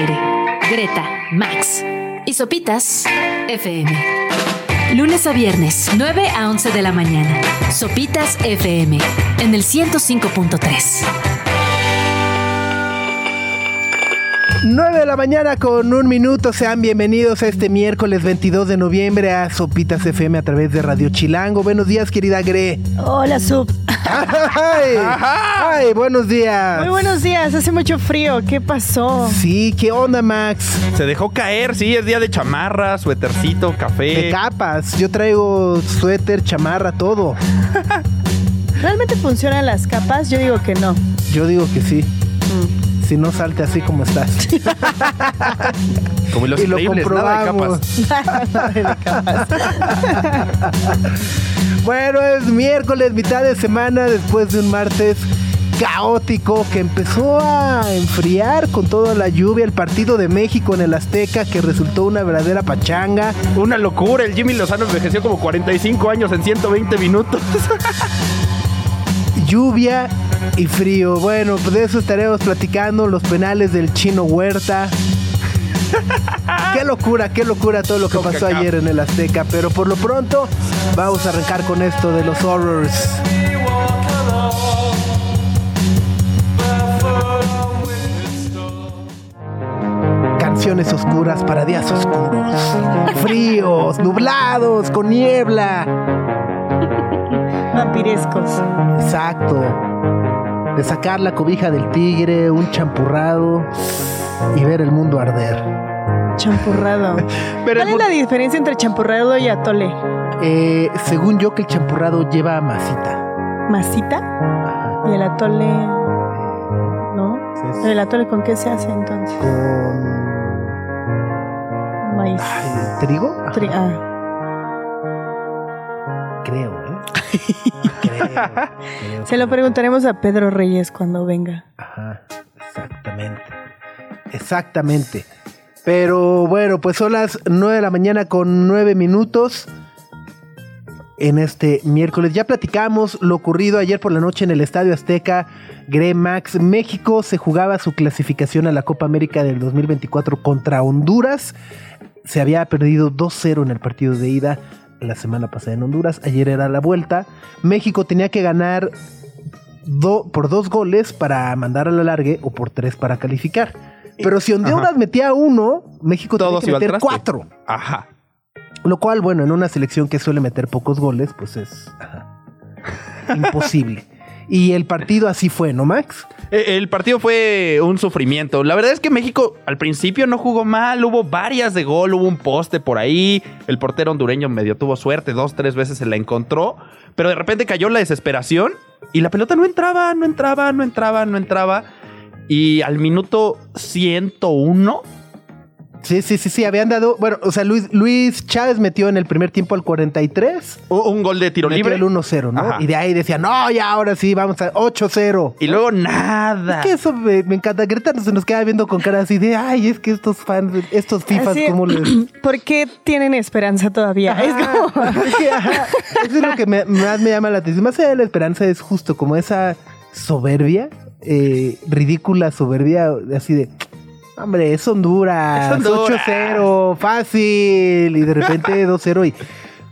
aire. Greta, Max y Sopitas FM. Lunes a viernes, 9 a 11 de la mañana. Sopitas FM en el 105.3. 9 de la mañana con un minuto. Sean bienvenidos a este miércoles 22 de noviembre a Sopitas FM a través de Radio Chilango. Buenos días, querida Gre. Hola, Sub. Ay, ay, buenos días. Muy buenos días. Hace mucho frío. ¿Qué pasó? Sí, ¿qué onda, Max? Se dejó caer, sí, es día de chamarra, suétercito, De café. capas. Yo traigo suéter, chamarra, todo. ¿Realmente funcionan las capas? Yo digo que no. Yo digo que sí. Si no, salte así como estás. Como los y lo increíbles, nada de comprobamos. capas. Bueno, es miércoles, mitad de semana, después de un martes caótico que empezó a enfriar con toda la lluvia, el partido de México en el Azteca que resultó una verdadera pachanga. Una locura, el Jimmy Lozano envejeció como 45 años en 120 minutos. Lluvia y frío. Bueno, pues de eso estaremos platicando, los penales del chino Huerta. qué locura, qué locura todo lo que pasó ayer en el Azteca. Pero por lo pronto, vamos a arrancar con esto de los horrors. Canciones oscuras para días oscuros. Fríos, nublados, con niebla. Vampirescos. Exacto. De sacar la cobija del tigre, un champurrado y ver el mundo arder. Champurrado. Pero ¿Cuál es la diferencia entre champurrado y atole? Eh, según yo que el champurrado lleva masita. ¿Masita? Ajá. ¿Y el atole? ¿No? Es ¿El atole con qué se hace entonces? Con Maíz. ay, trigo. Tri- ah. Creo, ¿eh? creo, creo. Se lo preguntaremos a Pedro Reyes cuando venga. Ajá, exactamente. Exactamente. Pero bueno, pues son las 9 de la mañana con 9 minutos en este miércoles. Ya platicamos lo ocurrido ayer por la noche en el Estadio Azteca, Gremax. México se jugaba su clasificación a la Copa América del 2024 contra Honduras. Se había perdido 2-0 en el partido de ida la semana pasada en Honduras. Ayer era la vuelta. México tenía que ganar por dos goles para mandar a la largue o por tres para calificar. Pero si Honduras metía uno, México Todos tenía que meter cuatro. Ajá. Lo cual, bueno, en una selección que suele meter pocos goles, pues es ajá, imposible. Y el partido así fue, ¿no, Max? Eh, El partido fue un sufrimiento. La verdad es que México al principio no jugó mal. Hubo varias de gol, hubo un poste por ahí. El portero hondureño medio tuvo suerte, dos, tres veces se la encontró. Pero de repente cayó la desesperación y la pelota no entraba, no entraba, no entraba, no entraba. Y al minuto 101, Sí, sí, sí, sí, habían dado. Bueno, o sea, Luis, Luis Chávez metió en el primer tiempo al 43. u- un gol de tiro Metió libre. el 1-0, ¿no? Ajá. Y de ahí decía, no, ya ahora sí, vamos a 8-0. Y luego nada. Es que eso me, me encanta. Greta se nos queda viendo con cara así de, ay, es que estos fans, estos FIFAs, Así- ¿cómo les...? ¿Por qué tienen esperanza todavía? Es Ajá. como... Es que, ajá, eso es lo que me- más me llama la atención. Más allá de la esperanza es justo como esa soberbia, eh, ridícula soberbia, así de, hombre, es Honduras, Honduras. 8-0, fácil, y de repente 2-0 y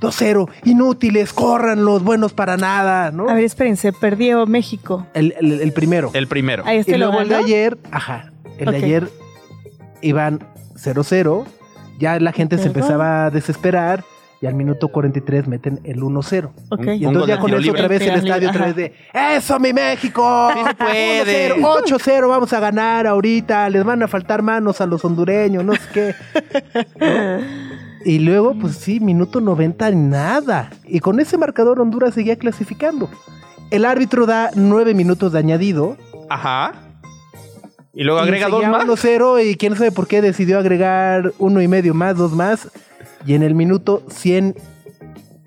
2-0, inútiles, corran los buenos para nada, ¿no? A ver, espérense, perdió México. El, el- el primero. El primero. Ahí y este lo luego el de ayer, ajá, el de ayer iban 0-0, ya la gente se empezaba a desesperar y al minuto 43 meten el 1-0. Ok. Y entonces ya con eso libre. otra vez el estadio otra vez de ¡Eso, mi México! Sí se puede. 1-0, 8-0, vamos a ganar ahorita, les van a faltar manos a los hondureños, no sé qué. ¿No? Y luego, pues sí, minuto 90, nada. Y con ese marcador Honduras seguía clasificando. El árbitro da nueve minutos de añadido. Ajá. Y luego y agrega dos seguía más. 1-0 y quién sabe por qué decidió agregar uno y medio más, dos más. Y en el minuto 100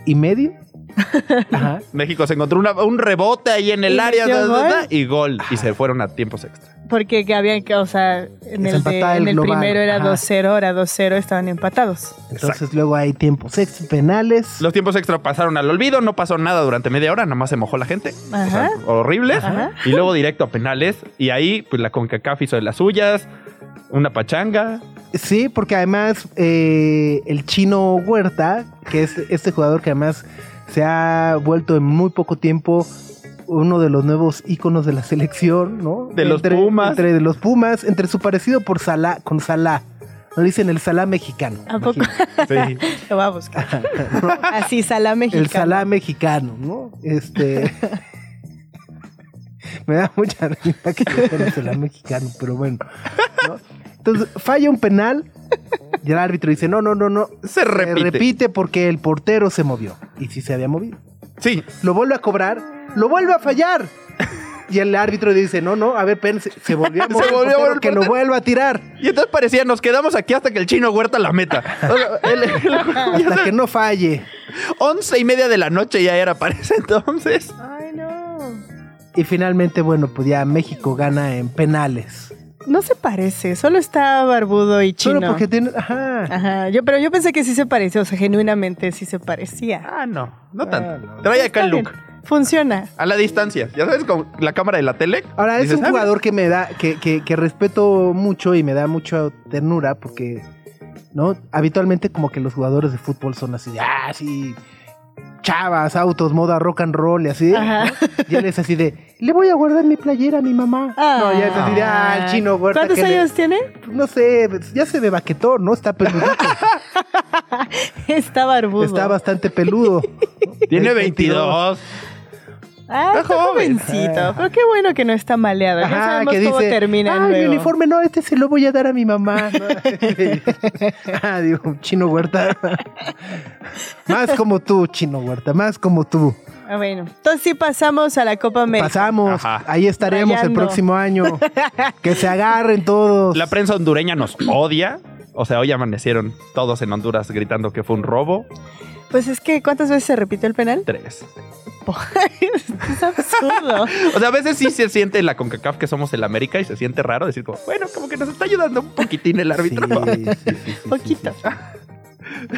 y medio. Ajá. México se encontró una- un rebote ahí en el ¿Y área da, da, y gol. Y se fueron a tiempos extra. Porque que habían que, o sea, en el, de- empataba el en el primero era ajá. 2-0, ahora 2-0, estaban empatados. Entonces luego hay tiempos ex penales. Los tiempos extra pasaron al olvido, no pasó nada durante media hora, nomás se mojó la gente. O sea, Ajá. horrible. Ajá. Y luego directo a penales. Y ahí, pues la CONCACAF hizo de las suyas. Una pachanga. Sí, porque además eh, el chino Huerta, que es este jugador que además se ha vuelto en muy poco tiempo uno de los nuevos íconos de la selección, ¿no? De los Entre- Pumas. Entre de los Pumas, entre su parecido por Salah, con Salah. Lo dicen el Salah mexicano. ¿A poco? Sí. Lo voy a buscar. Así, Salah mexicano. El Salah mexicano, ¿no? Este. Me da mucha risa que el Salah mexicano, pero bueno. ¿no? Entonces, falla un penal y el árbitro dice: No, no, no, no. Se repite. repite porque el portero se movió. Y sí se había movido. Sí. Lo vuelve a cobrar, lo vuelve a fallar. Y el árbitro dice: No, no, a ver, espérense, se volvió a Se mover el volvió a portero, mover el que lo vuelva a tirar. Y entonces parecía, nos quedamos aquí hasta que el chino Huerta la meta. O sea, el- el- Hasta que no falle. once y media de la noche ya era para ese entonces. Ay, no. Y finalmente, bueno, pues ya México gana en penales. No se parece, solo está barbudo y chino. Solo porque tiene. Ajá. Ajá, yo, pero yo pensé que sí se parecía, o sea, genuinamente sí se parecía. Ah, no, no tanto. Trae acá el bien, look. Funciona. A la distancia. Ya sabes, con la cámara de la tele. Ahora, es dices, un "Ah, jugador que me da, que, que, que respeto mucho y me da mucha ternura porque, ¿no? Habitualmente como que los jugadores de fútbol son así, de, ah, sí, chavas, autos, moda rock and roll y así. Ajá. ¿no? Y él es así de, le voy a guardar mi playera a mi mamá. no, ya es así de, ah, el chino huerta. ¿Cuántos que le- años tiene? no sé, pues, ya se ve baquetón, ¿no? Está peludito. Está barbudo. está bastante peludo. Tiene 22. Ah, Está está joven. jovencito. Pero qué bueno que no está maleado. ya Ajá, sabemos que cómo termina ah, mi uniforme no, este se lo voy a dar a mi mamá. ¿no? ah, digo, chino huerta. más como tú, chino huerta, más como tú. Ah, bueno, entonces sí pasamos a la Copa América. Pasamos, Ajá. ahí estaremos Rayando. el próximo año. que se agarren todos. La prensa hondureña nos odia. O sea, hoy amanecieron todos en Honduras gritando que fue un robo. Pues es que, ¿cuántas veces se repitió el penal? Tres. es absurdo. O sea, a veces sí se siente en la CONCACAF que somos el América y se siente raro decir como, bueno, como que nos está ayudando un poquitín el árbitro. Sí, sí, sí, sí, sí, Poquito. sí,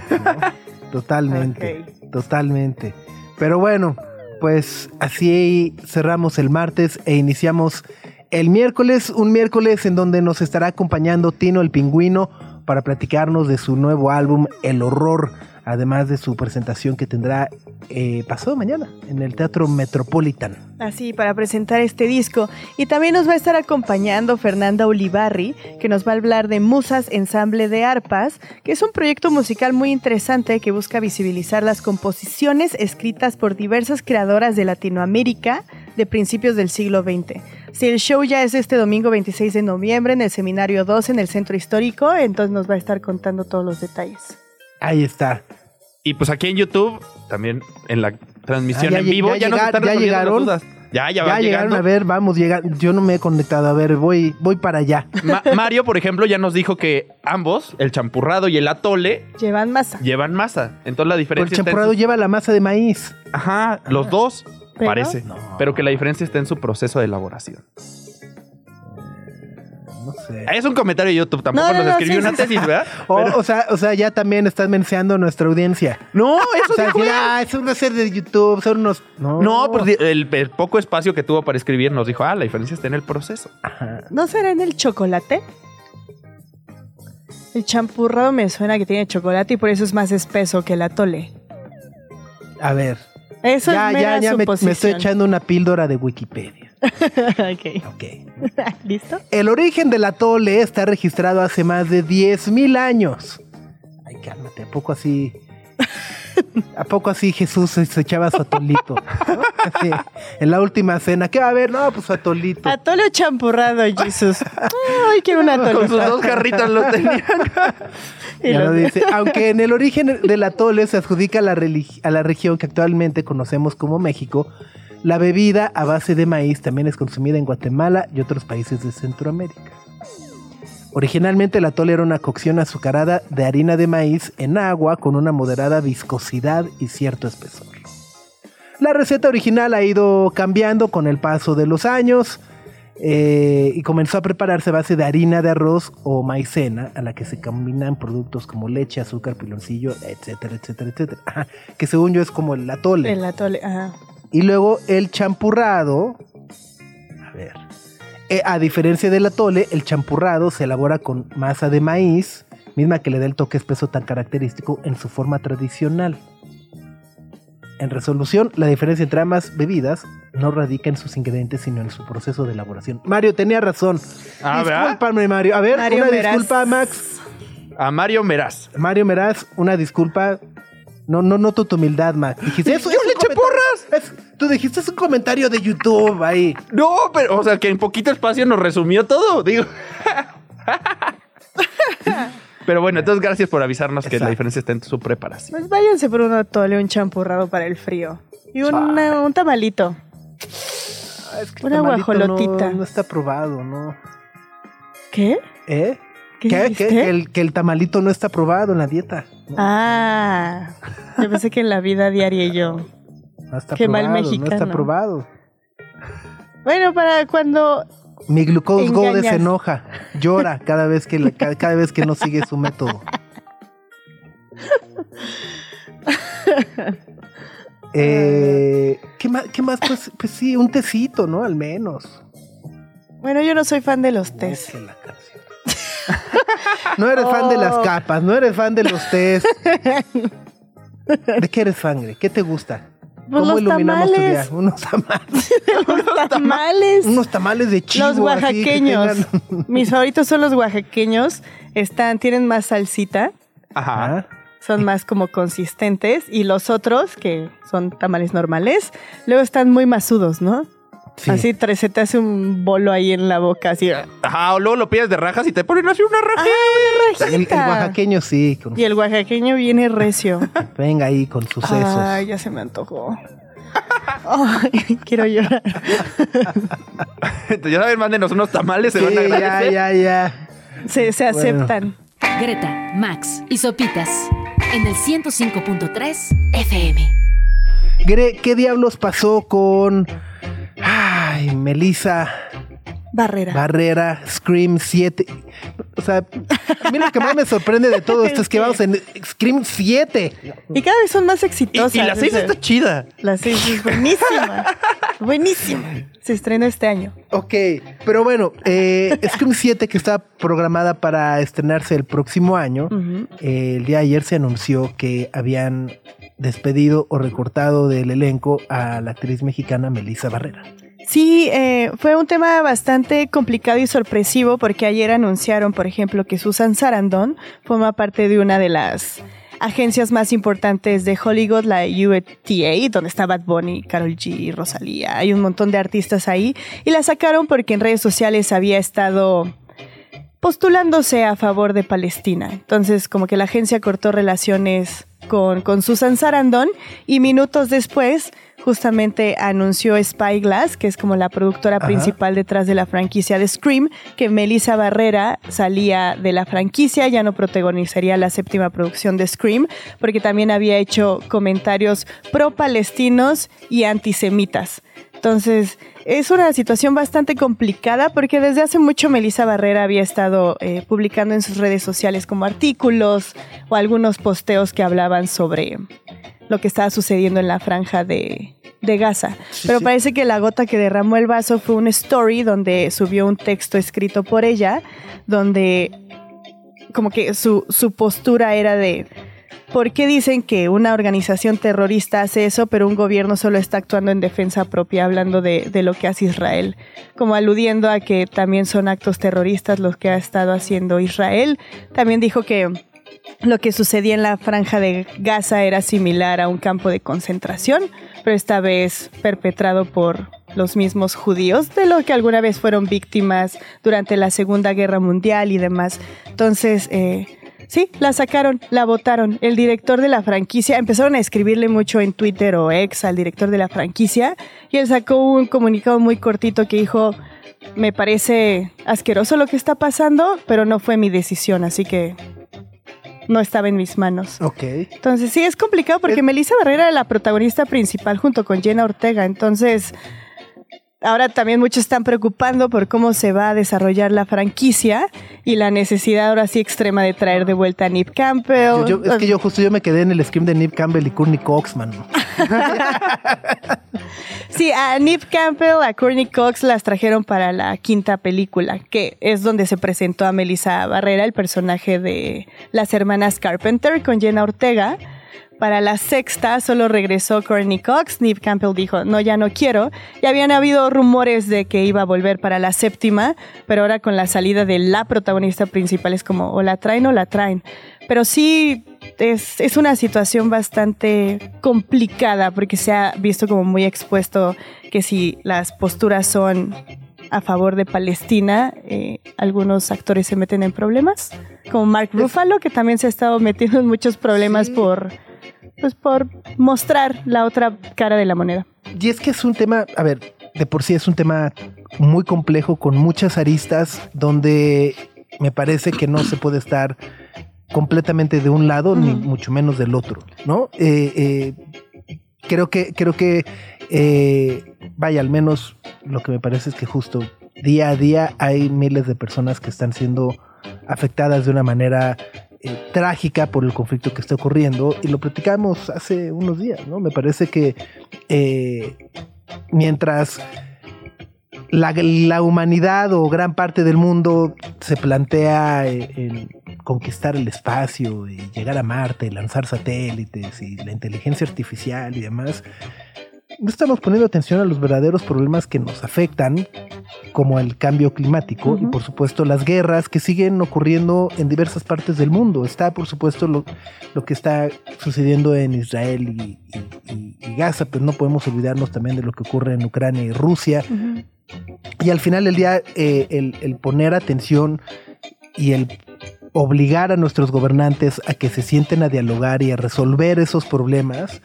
sí. No, Totalmente. Totalmente. Pero bueno, pues así cerramos el martes e iniciamos el miércoles, un miércoles en donde nos estará acompañando Tino el Pingüino para platicarnos de su nuevo álbum El Horror, además de su presentación que tendrá eh, pasado mañana en el Teatro Metropolitan. Así, para presentar este disco. Y también nos va a estar acompañando Fernanda Ulibarri, que nos va a hablar de Musas Ensamble de Arpas, que es un proyecto musical muy interesante que busca visibilizar las composiciones escritas por diversas creadoras de Latinoamérica de principios del siglo XX. Si el show ya es este domingo 26 de noviembre en el Seminario 2 en el Centro Histórico, entonces nos va a estar contando todos los detalles. Ahí está. Y pues aquí en YouTube, también en la transmisión Ah, ya en vivo, ya ya, nos llegar- están ya resolviendo las dudas. Ya, ya, Ya, llegaron a ver, vamos, llega. Yo no me he conectado, a ver, voy, voy para allá. Ma- Mario, por ejemplo, ya nos dijo que ambos, el champurrado y el atole, Llevan masa. llevan masa. Entonces la Pero el diferencia está en champurrado su- lleva la masa de maíz. Ajá, los dos, ¿Pero? parece. No. Pero que la diferencia está en su proceso de elaboración. No sé. Es un comentario de YouTube, tampoco No, no, nos no, escribió sí, una sí, tesis, ¿verdad? O, Pero- o sea, o sea, ya también estás mencionando a nuestra audiencia. no, eso O sea, dijo él. ah, es una serie de YouTube, son unos. No, No, pues el, el poco espacio que tuvo para escribir nos dijo, ah, la diferencia está en el proceso. Ajá. ¿No será en el chocolate? El champurrado me suena que tiene chocolate y por eso es más espeso que el atole. A ver. Eso ya, es ya, ya me, me estoy echando una píldora de Wikipedia. Ok. Ok. ¿Listo? El origen del atole está registrado hace más de 10.000 años. Ay, cálmate, ¿a poco así? ¿A poco así Jesús se, echaba su atolito? en la última cena, ¿qué va a haber? No, pues su atolito. Atole champurrado, Jesús. Ay, quiero un atole. Con sus dos jarritas lo tenían. Y Ya lo- dice. Aunque en el origen del atole se adjudica a la, a la región que actualmente conocemos como México, la bebida a base de maíz también es consumida en Guatemala y otros países de Centroamérica. Originalmente el atole era una cocción azucarada de harina de maíz en agua con una moderada viscosidad y cierto espesor. La receta original ha ido cambiando con el paso de los años eh, y comenzó a prepararse a base de harina de arroz o maicena, a la que se combinan productos como leche, azúcar, piloncillo, etcétera, etcétera, etcétera. Que según yo es como el atole. El atole, ajá. Y luego el champurrado. A ver. Eh, a diferencia del atole, el champurrado se elabora con masa de maíz, misma que le da el toque espeso tan característico en su forma tradicional. En resolución, la diferencia entre ambas bebidas no radica en sus ingredientes, sino en su proceso de elaboración. Mario tenía razón. Ah, ¿verdad? Discúlpame, Mario. A ver, Mario una Meraz. disculpa, Max. A Mario Meraz. Mario Meraz, una disculpa. No, no noto tu humildad, Max. Dijiste eso. ¡Yo tú dijiste es un comentario de YouTube ahí. No, pero, o sea, que en poquito espacio nos resumió todo, digo. pero bueno, entonces gracias por avisarnos que la diferencia está en su preparación. Pues váyanse por un atole, un champurrado para el frío. Y una- un tamalito. Ah, es que Una guajolotita. No, no está probado, ¿no? ¿Qué? ¿Eh? ¿Qué ¿Qué? Que, el, que el tamalito no está probado en la dieta. No, Ah, yo pensé que en la vida diaria yo. No está qué mal probado, No mexicano. está probado. Bueno, para cuando Mi glucose Engañas. se enoja, llora cada vez que le- cada vez que no sigue su método. Eh, ¿qué, más, ¿Qué más? Pues, pues sí, un tecito, ¿no? Al menos. Bueno, yo no soy fan de los tés. Busque la canción. No eres fan de las Oh. capas, no eres fan de los tés. ¿De qué eres fan? ¿Qué te gusta? Pues los iluminamos tu tamales. día? Unos tamales. Los tamales. Unos tamales de chivo. Los así, oaxaqueños. tengan- Mis favoritos son los oaxaqueños. Están, tienen más salsita, Ajá. Ah, son más como consistentes. Y los otros, que son tamales normales, luego están muy masudos, ¿no? Sí. Así tre- se te hace un bolo ahí en la boca, así. ¡Ah, Ajá, o luego lo pides de rajas y te ponen así una raja. una El, el oaxaqueño sí. con- Y el oaxaqueño viene recio. venga ahí con sus sesos. Ay, ya se me antojó. Quiero llorar. Entonces, ya saben, mándenos unos tamales, se van a ya, agradecer. ya, ya. Se, se Bueno. aceptan. Greta, Max y Sopitas en el 105.3 FM. Gre, ¿qué diablos pasó con. Ay, Melissa Barrera. Barrera, Scream 7? O sea, a mí lo que más me sorprende de todo esto es que vamos en Scream 7. y cada vez son más exitosas. y la 6 Ese- está chida. La 6 es buenísima. buenísima. Se estrenó este año. Ok, pero bueno, eh, Scream 7 que está programada para estrenarse el próximo año, eh, el día de ayer se anunció que habían despedido o recortado del elenco a la actriz mexicana Melissa Barrera. Sí, eh, fue un tema bastante complicado y sorpresivo porque ayer anunciaron, por ejemplo, que Susan Sarandon forma parte de una de las agencias más importantes de Hollywood, la UTA, donde está Bad Carol G, Rosalía. Hay un montón de artistas ahí y la sacaron porque en redes sociales había estado postulándose a favor de Palestina. Entonces, como que la agencia cortó relaciones con, con Susan Sarandon y minutos después justamente anunció Spyglass, que es como la productora Ajá. principal detrás de la franquicia de Scream, que Melissa Barrera salía de la franquicia, ya no protagonizaría la séptima producción de Scream, porque también había hecho comentarios pro-palestinos y antisemitas. Entonces, es una situación bastante complicada porque desde hace mucho Melissa Barrera había estado eh, publicando en sus redes sociales como artículos o algunos posteos que hablaban sobre lo que estaba sucediendo en la franja de, de Gaza. Sí, Pero sí. parece que la gota que derramó el vaso fue un story donde subió un texto escrito por ella, donde como que su, su postura era de... ¿Por qué dicen que una organización terrorista hace eso, pero un gobierno solo está actuando en defensa propia, hablando de, lo que hace Israel? Como aludiendo a que también son actos terroristas los que ha estado haciendo Israel. También dijo que lo que sucedía en la franja de Gaza era similar a un campo de concentración, pero esta vez perpetrado por los mismos judíos, de lo que alguna vez fueron víctimas durante la Segunda Guerra Mundial y demás. Entonces, eh, sí, la sacaron, la votaron. El director de la franquicia, empezaron a escribirle mucho en Twitter o ex al director de la franquicia, y él sacó un comunicado muy cortito que dijo, me parece asqueroso lo que está pasando, pero no fue mi decisión, así que no estaba en mis manos. Ok. Entonces sí, es complicado porque Eh. Melissa Barrera era la protagonista principal junto con Jenna Ortega. Entonces, ahora también muchos están preocupando por cómo se va a desarrollar la franquicia y la necesidad ahora sí extrema de traer de vuelta a Nip Campbell. Yo- yo- es que yo justo yo me quedé en el scream de Nip Campbell y Courtney Cox, man. sí, a Nip Campbell, a Courtney Cox las trajeron para la quinta película, que es donde se presentó a Melissa Barrera, el personaje de las hermanas Carpenter con Jenna Ortega. Para la sexta solo regresó Courtney Cox. Nip Campbell dijo, no, ya no quiero. Y habían habido rumores de que iba a volver para la séptima, pero ahora con la salida de la protagonista principal es como, o la traen o la traen. Pero sí es, es, una situación bastante complicada porque se ha visto como muy expuesto que si las posturas son a favor de Palestina, eh, algunos actores se meten en problemas, como Mark Ruffalo, que también se ha estado metiendo en muchos problemas sí. por, pues, por mostrar la otra cara de la moneda. Y es que es un tema, a ver, de por sí es un tema muy complejo, con muchas aristas, donde me parece que no se puede estar completamente de un lado, uh -huh. ni mucho menos del otro, ¿no? Eh, eh, creo que, creo que, eh, vaya, al menos lo que me parece es que justo día a día hay miles de personas que están siendo afectadas de una manera eh, trágica por el conflicto que está ocurriendo y lo platicamos hace unos días, ¿no? Me parece que eh, mientras la, la, humanidad o gran parte del mundo se plantea el conquistar el espacio y llegar a Marte, lanzar satélites y la inteligencia artificial y demás, no estamos poniendo atención a los verdaderos problemas que nos afectan, como el cambio climático uh -huh. y por supuesto las guerras que siguen ocurriendo en diversas partes del mundo. Está por supuesto lo, lo que está sucediendo en Israel y, y, y, Gaza, pero no podemos olvidarnos también de lo que ocurre en Ucrania y Rusia. Uh -huh. Y al final del día, eh, el, el poner atención y el obligar a nuestros gobernantes a que se sienten a dialogar y a resolver esos problemas,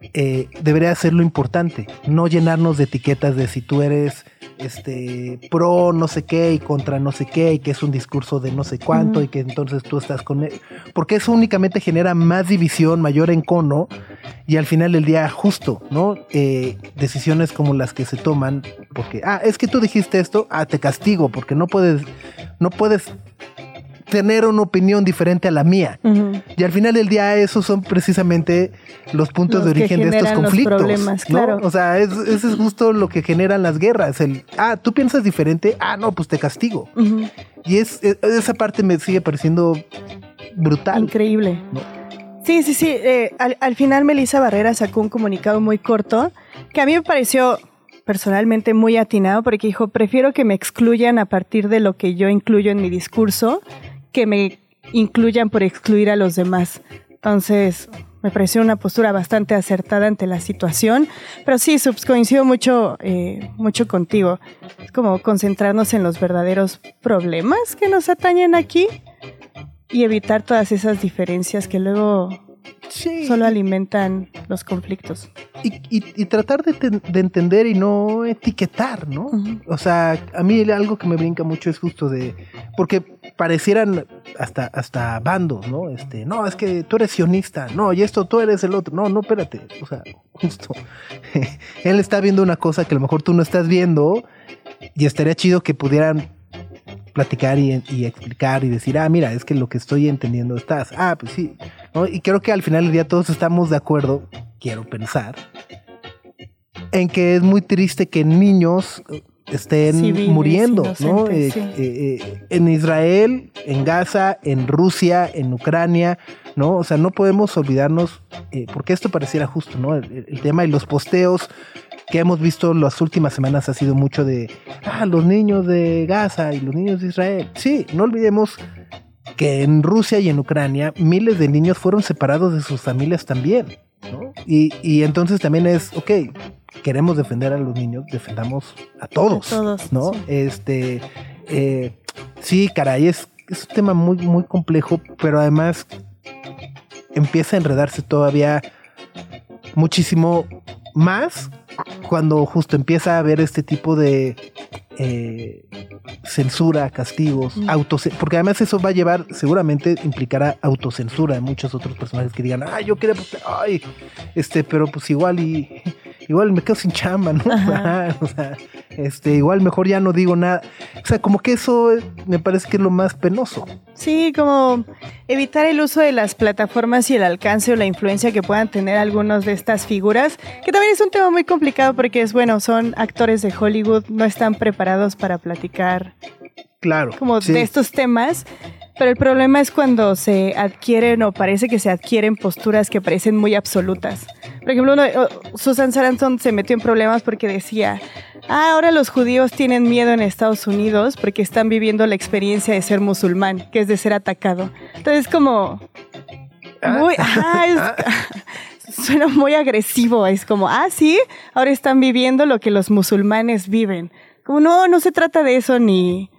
eh, debería ser lo importante, no llenarnos de etiquetas de si tú eres este pro no sé qué y contra no sé qué y que es un discurso de no sé cuánto uh -huh. y que entonces tú estás con él, porque eso únicamente genera más división, mayor encono y al final del día justo, ¿no? Eh, decisiones como las que se toman, porque, ah, es que tú dijiste esto, ah, te castigo, porque no puedes, no puedes tener una opinión diferente a la mía. Uh -huh. Y al final del día esos son precisamente los puntos los de origen de estos conflictos. Problemas, ¿no? claro. O sea, es, eso es justo lo que generan las guerras. El, ah, tú piensas diferente, ah, no, pues te castigo. Uh -huh. Y es, es, esa parte me sigue pareciendo brutal. Increíble. ¿no? Sí, sí, sí. Eh, al, al final Melissa Barrera sacó un comunicado muy corto que a mí me pareció personalmente muy atinado porque dijo, prefiero que me excluyan a partir de lo que yo incluyo en mi discurso que me incluyan por excluir a los demás. Entonces, me pareció una postura bastante acertada ante la situación. Pero sí, Subs, coincido mucho, eh, mucho contigo. Es como concentrarnos en los verdaderos problemas que nos atañen aquí y evitar todas esas diferencias que luego sí. solo alimentan los conflictos. Y, y, y tratar de, de, entender y no etiquetar, ¿no? Uh -huh. O sea, a mí algo que me brinca mucho es justo de... Porque parecieran hasta, hasta bandos, ¿no? Este, no, es que tú eres sionista, no, y esto tú eres el otro. No, no, espérate. O sea, justo. Él está viendo una cosa que a lo mejor tú no estás viendo y estaría chido que pudieran platicar y, y, explicar y decir, ah, mira, es que lo que estoy entendiendo estás. Ah, pues sí. ¿no? Y creo que al final del día todos estamos de acuerdo, quiero pensar, en que es muy triste que niños estén Civiles, muriendo, ¿no? Eh, sí. eh, eh, en Israel, en Gaza, en Rusia, en Ucrania, ¿no? O sea, no podemos olvidarnos, eh, porque esto pareciera justo, ¿no? El, el, tema y los posteos que hemos visto las últimas semanas ha sido mucho de, ah, los niños de Gaza y los niños de Israel. Sí, no olvidemos que en Rusia y en Ucrania miles de niños fueron separados de sus familias también, ¿no? Y, y entonces también es, ok, queremos defender a los niños, defendamos a todos, a todos ¿no? Sí. Este, eh, sí, caray, es, es un tema muy, muy complejo, pero además empieza a enredarse todavía muchísimo más cuando justo empieza a haber este tipo de eh, censura, castigos, mm. porque además eso va a llevar, seguramente implicará autocensura de muchos otros personajes que digan, ay, yo quería, ay, este, pero pues igual y igual me quedo sin chamba, ¿no? Ajá, o sea, este, igual mejor ya no digo nada. O sea, como que eso me parece que es lo más penoso. Sí, como evitar el uso de las plataformas y el alcance o la influencia que puedan tener algunos de estas figuras, que también es un tema muy complicado porque es bueno, son actores de Hollywood, no están preparados para platicar. Claro. Como de estos temas. Pero el problema es cuando se adquieren o parece que se adquieren posturas que parecen muy absolutas. Por ejemplo, Susan Sarandon se metió en problemas porque decía, ah, ahora los judíos tienen miedo en Estados Unidos porque están viviendo la experiencia de ser musulmán, que es de ser atacado. Entonces, como... Muy, ah, suena muy agresivo. Es como, ah, sí, ahora están viviendo lo que los musulmanes viven. Como, no, no se trata de eso ni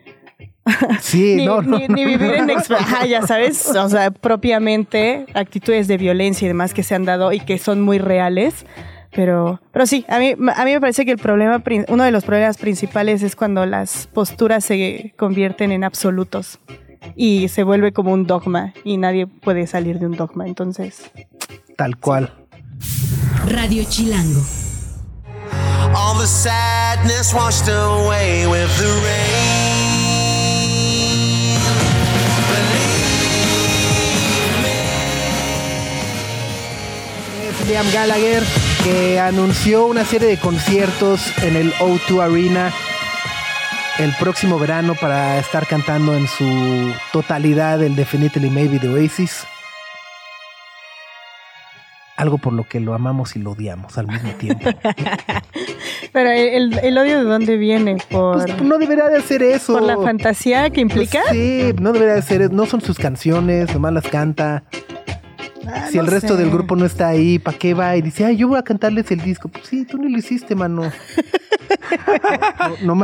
Sí, ni, no, ni, vivir en ya sabes, o sea, propiamente actitudes de violencia y demás que se han dado y que son muy reales. Pero, pero sí, a mí, a mí me parece que el problema, uno de los problemas principales es cuando las posturas se convierten en absolutos y se vuelve como un dogma y nadie puede salir de un dogma. Entonces, tal cual. Radio Chilango. All the sadness washed away with the rain. Liam Gallagher, que anunció una serie de conciertos en el O2 Arena el próximo verano para estar cantando en su totalidad el Definitely Maybe de Oasis. Algo por lo que lo amamos y lo odiamos al mismo tiempo. Pero el, odio de dónde viene? Por, pues, no debería de hacer eso. Por la fantasía que implica. Pues sí, no debería de ser. No son sus canciones, nomás las canta. Ah, si el resto del grupo no está ahí, ¿para qué va? Y dice, ay, yo voy a cantarles el disco. Pues sí, tú ni lo hiciste, mano. no,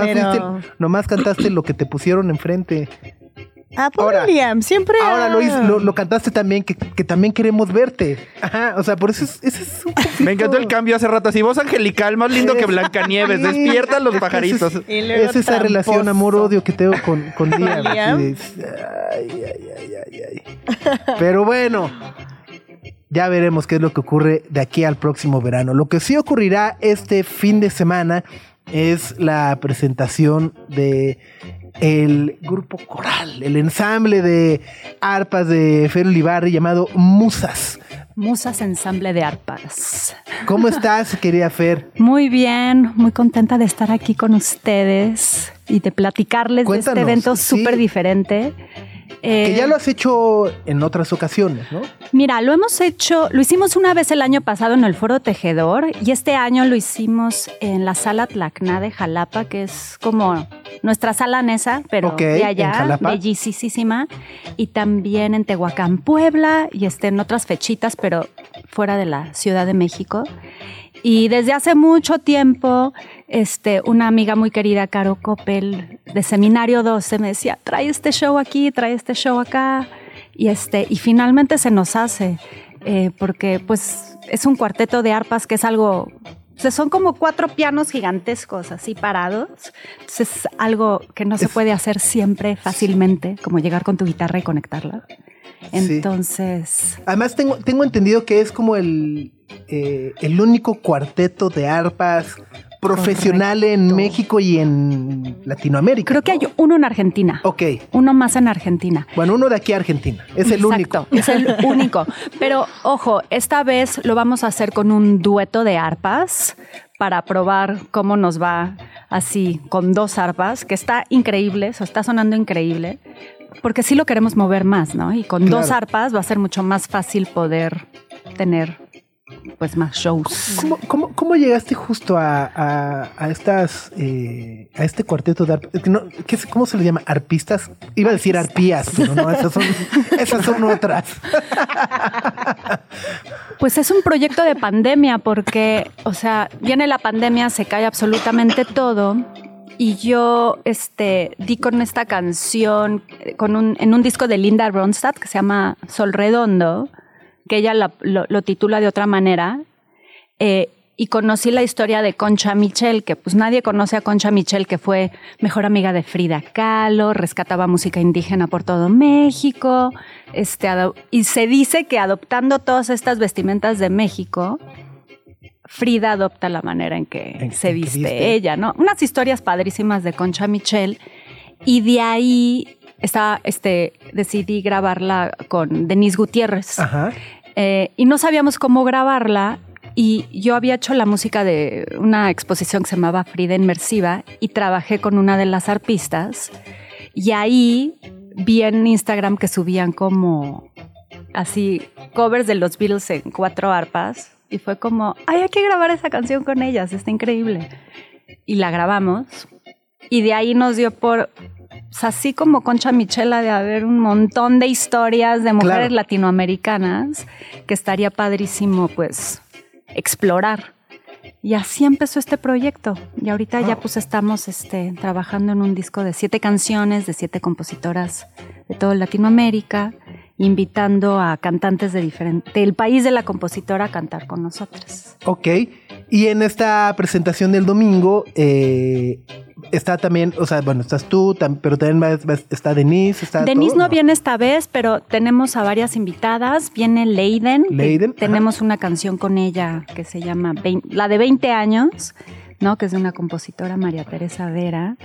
nomás, cantaste lo que te pusieron enfrente. Ah, pobre Liam, siempre. Ahora lo, lo, cantaste también, que, también queremos verte. Ajá, o sea, por eso es, ese es un Me encantó el cambio hace rato. Así, voz angelical, más lindo que Blancanieves. Despierta los pajaritos. Es, esa relación amor-odio que tengo con, con Liam. ay, ay, ay, ay, ay. Pero bueno, ya veremos qué es lo que ocurre de aquí al próximo verano. Lo que sí ocurrirá este fin de semana es la presentación de el grupo coral, el ensamble de arpas de Fer Olivarri llamado Musas. Musas Ensamble de Arpas. ¿Cómo estás, querida Fer? Muy bien, muy contenta de estar aquí con ustedes y de platicarles de este evento súper diferente que ya lo has hecho en otras ocasiones, ¿no? Mira, lo hemos hecho, lo hicimos una vez el año pasado en el Foro Tejedor y este año lo hicimos en la Sala Tlacna de Jalapa, que es como nuestra sala Nesa, pero de allá, bellísima. Y también en Tehuacán, Puebla y este, en otras fechitas, pero fuera de la Ciudad de México. Y desde hace mucho tiempo, este, una amiga muy querida, Caro Coppel, de Seminario 12, me decía, trae este show aquí, trae este show acá. Y, este, y finalmente se nos hace, eh, porque pues es un cuarteto de arpas que es algo o son como cuatro pianos gigantescos así parados. es algo que no se puede hacer siempre fácilmente, como llegar con tu guitarra y conectarla. Entonces. Además, tengo, tengo entendido que es como el, eh, el único cuarteto de arpas profesional en México y en Latinoamérica. Creo que hay uno en Argentina. Ok. Uno más en Argentina. Bueno, uno de aquí a Argentina. Es el único. Es el único. Pero ojo, esta vez lo vamos a hacer con un dueto de arpas para probar cómo nos va así con dos arpas, que está increíble, eso está sonando increíble porque sí lo queremos mover más, ¿no? Y con dos arpas va a ser mucho más fácil poder tener pues más shows. ¿Cómo, llegaste justo a, estas eh, a este cuarteto de arpas? ¿Cómo se le llama? ¿Arpistas? Iba a decir arpías, pero no, esas son, esas son otras. Pues es un proyecto de pandemia porque, o sea, viene la pandemia, se cae absolutamente todo y yo este, di con esta canción con un, en un disco de Linda Ronstadt que se llama Sol Redondo, que ella lo, titula de otra manera. Eh, y conocí la historia de Concha Michel, que pues nadie conoce a Concha Michel, que fue mejor amiga de Frida Kahlo, rescataba música indígena por todo México, este, y se dice que adoptando todas estas vestimentas de México, Frida adopta la manera en que En- se que viste. ella, ¿no? Unas historias padrísimas de Concha Michel. Y de ahí estaba, este, decidí grabarla con Denise Gutiérrez. Ajá. Eh, y no sabíamos cómo grabarla. Y yo había hecho la música de una exposición que se llamaba Frida Inmersiva y trabajé con una de las arpistas. Y ahí vi en Instagram que subían como así covers de los Beatles en cuatro arpas. Y fue como, ay, hay que grabar esa canción con ellas, está increíble. Y la grabamos. Y de ahí nos dio por, así como Concha Michela, de haber un montón de historias de mujeres Claro. latinoamericanas que estaría padrísimo, pues, explorar. Y así empezó este proyecto. Y ahorita ya pues estamos este, trabajando en un disco de siete canciones de siete compositoras de toda Latinoamérica, invitando a cantantes de diferente, del país de la compositora a cantar con nosotros. Ok. Y en esta presentación del domingo eh, está también, o sea, bueno, estás tú, tam- pero también va- va- está Denise, está Denise todo, no viene esta vez, pero tenemos a varias invitadas. Viene Leiden. Leiden, ajá. Tenemos una canción con ella que se llama la de 20 años, ¿no? Que es de una compositora, María Teresa Vera.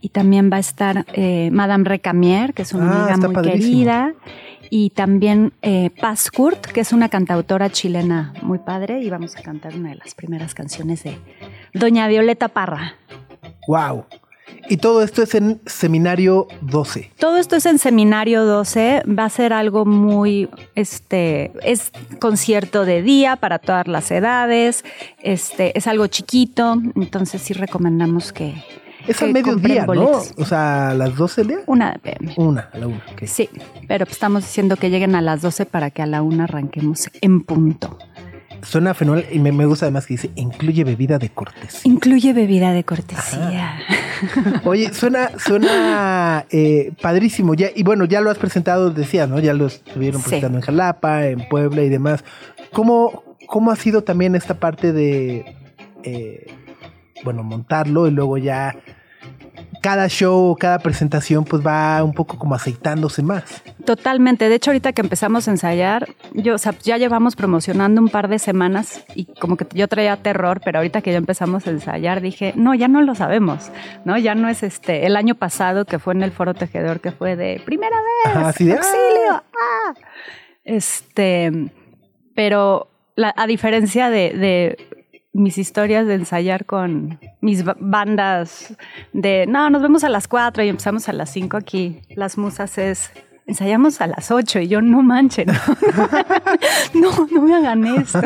Y también va a estar eh, Madame Recamier, que es una Ah, amiga muy padrísimo. querida. Y también eh, Paz Kurt, que es una cantautora chilena muy padre. Y vamos a cantar una de las primeras canciones de Doña Violeta Parra. Wow. Y todo esto es en Seminario 12. Todo esto es en Seminario 12, va a ser algo muy, este, es concierto de día para todas las edades, este, es algo chiquito, entonces sí recomendamos que, Es al mediodía, ¿no? O sea, a las 12 del día. Una de PM. Una, a la una. Sí, pero pues estamos diciendo que lleguen a las 12 para que a la una arranquemos en punto. Suena fenomenal y me, me gusta además que dice, incluye bebida de cortesía. Incluye bebida de cortesía. Oye, suena, suena eh, padrísimo. Ya, y bueno, ya lo has presentado, decías, ¿no? Ya lo estuvieron Sí. presentando en Jalapa, en Puebla y demás. ¿Cómo, cómo ha sido también esta parte de, eh, bueno, montarlo y luego ya cada show, cada presentación, pues va un poco como aceitándose más? Totalmente. De hecho, ahorita que empezamos a ensayar, yo, o sea, ya llevamos promocionando un par de semanas y como que yo traía terror, pero ahorita que ya empezamos a ensayar dije, no, ya no lo sabemos, ¿no? Ya no es este, el año pasado que fue en el Foro Tejedor que fue de primera vez, Ajá, así de, auxilio, ah. Este, pero la- a diferencia de, de mis historias de ensayar con mis ba- bandas de, no, nos vemos a las 4 y empezamos a las 5 aquí, las musas es, ensayamos a las 8 y yo no manchen, no, no, no me hagan esto,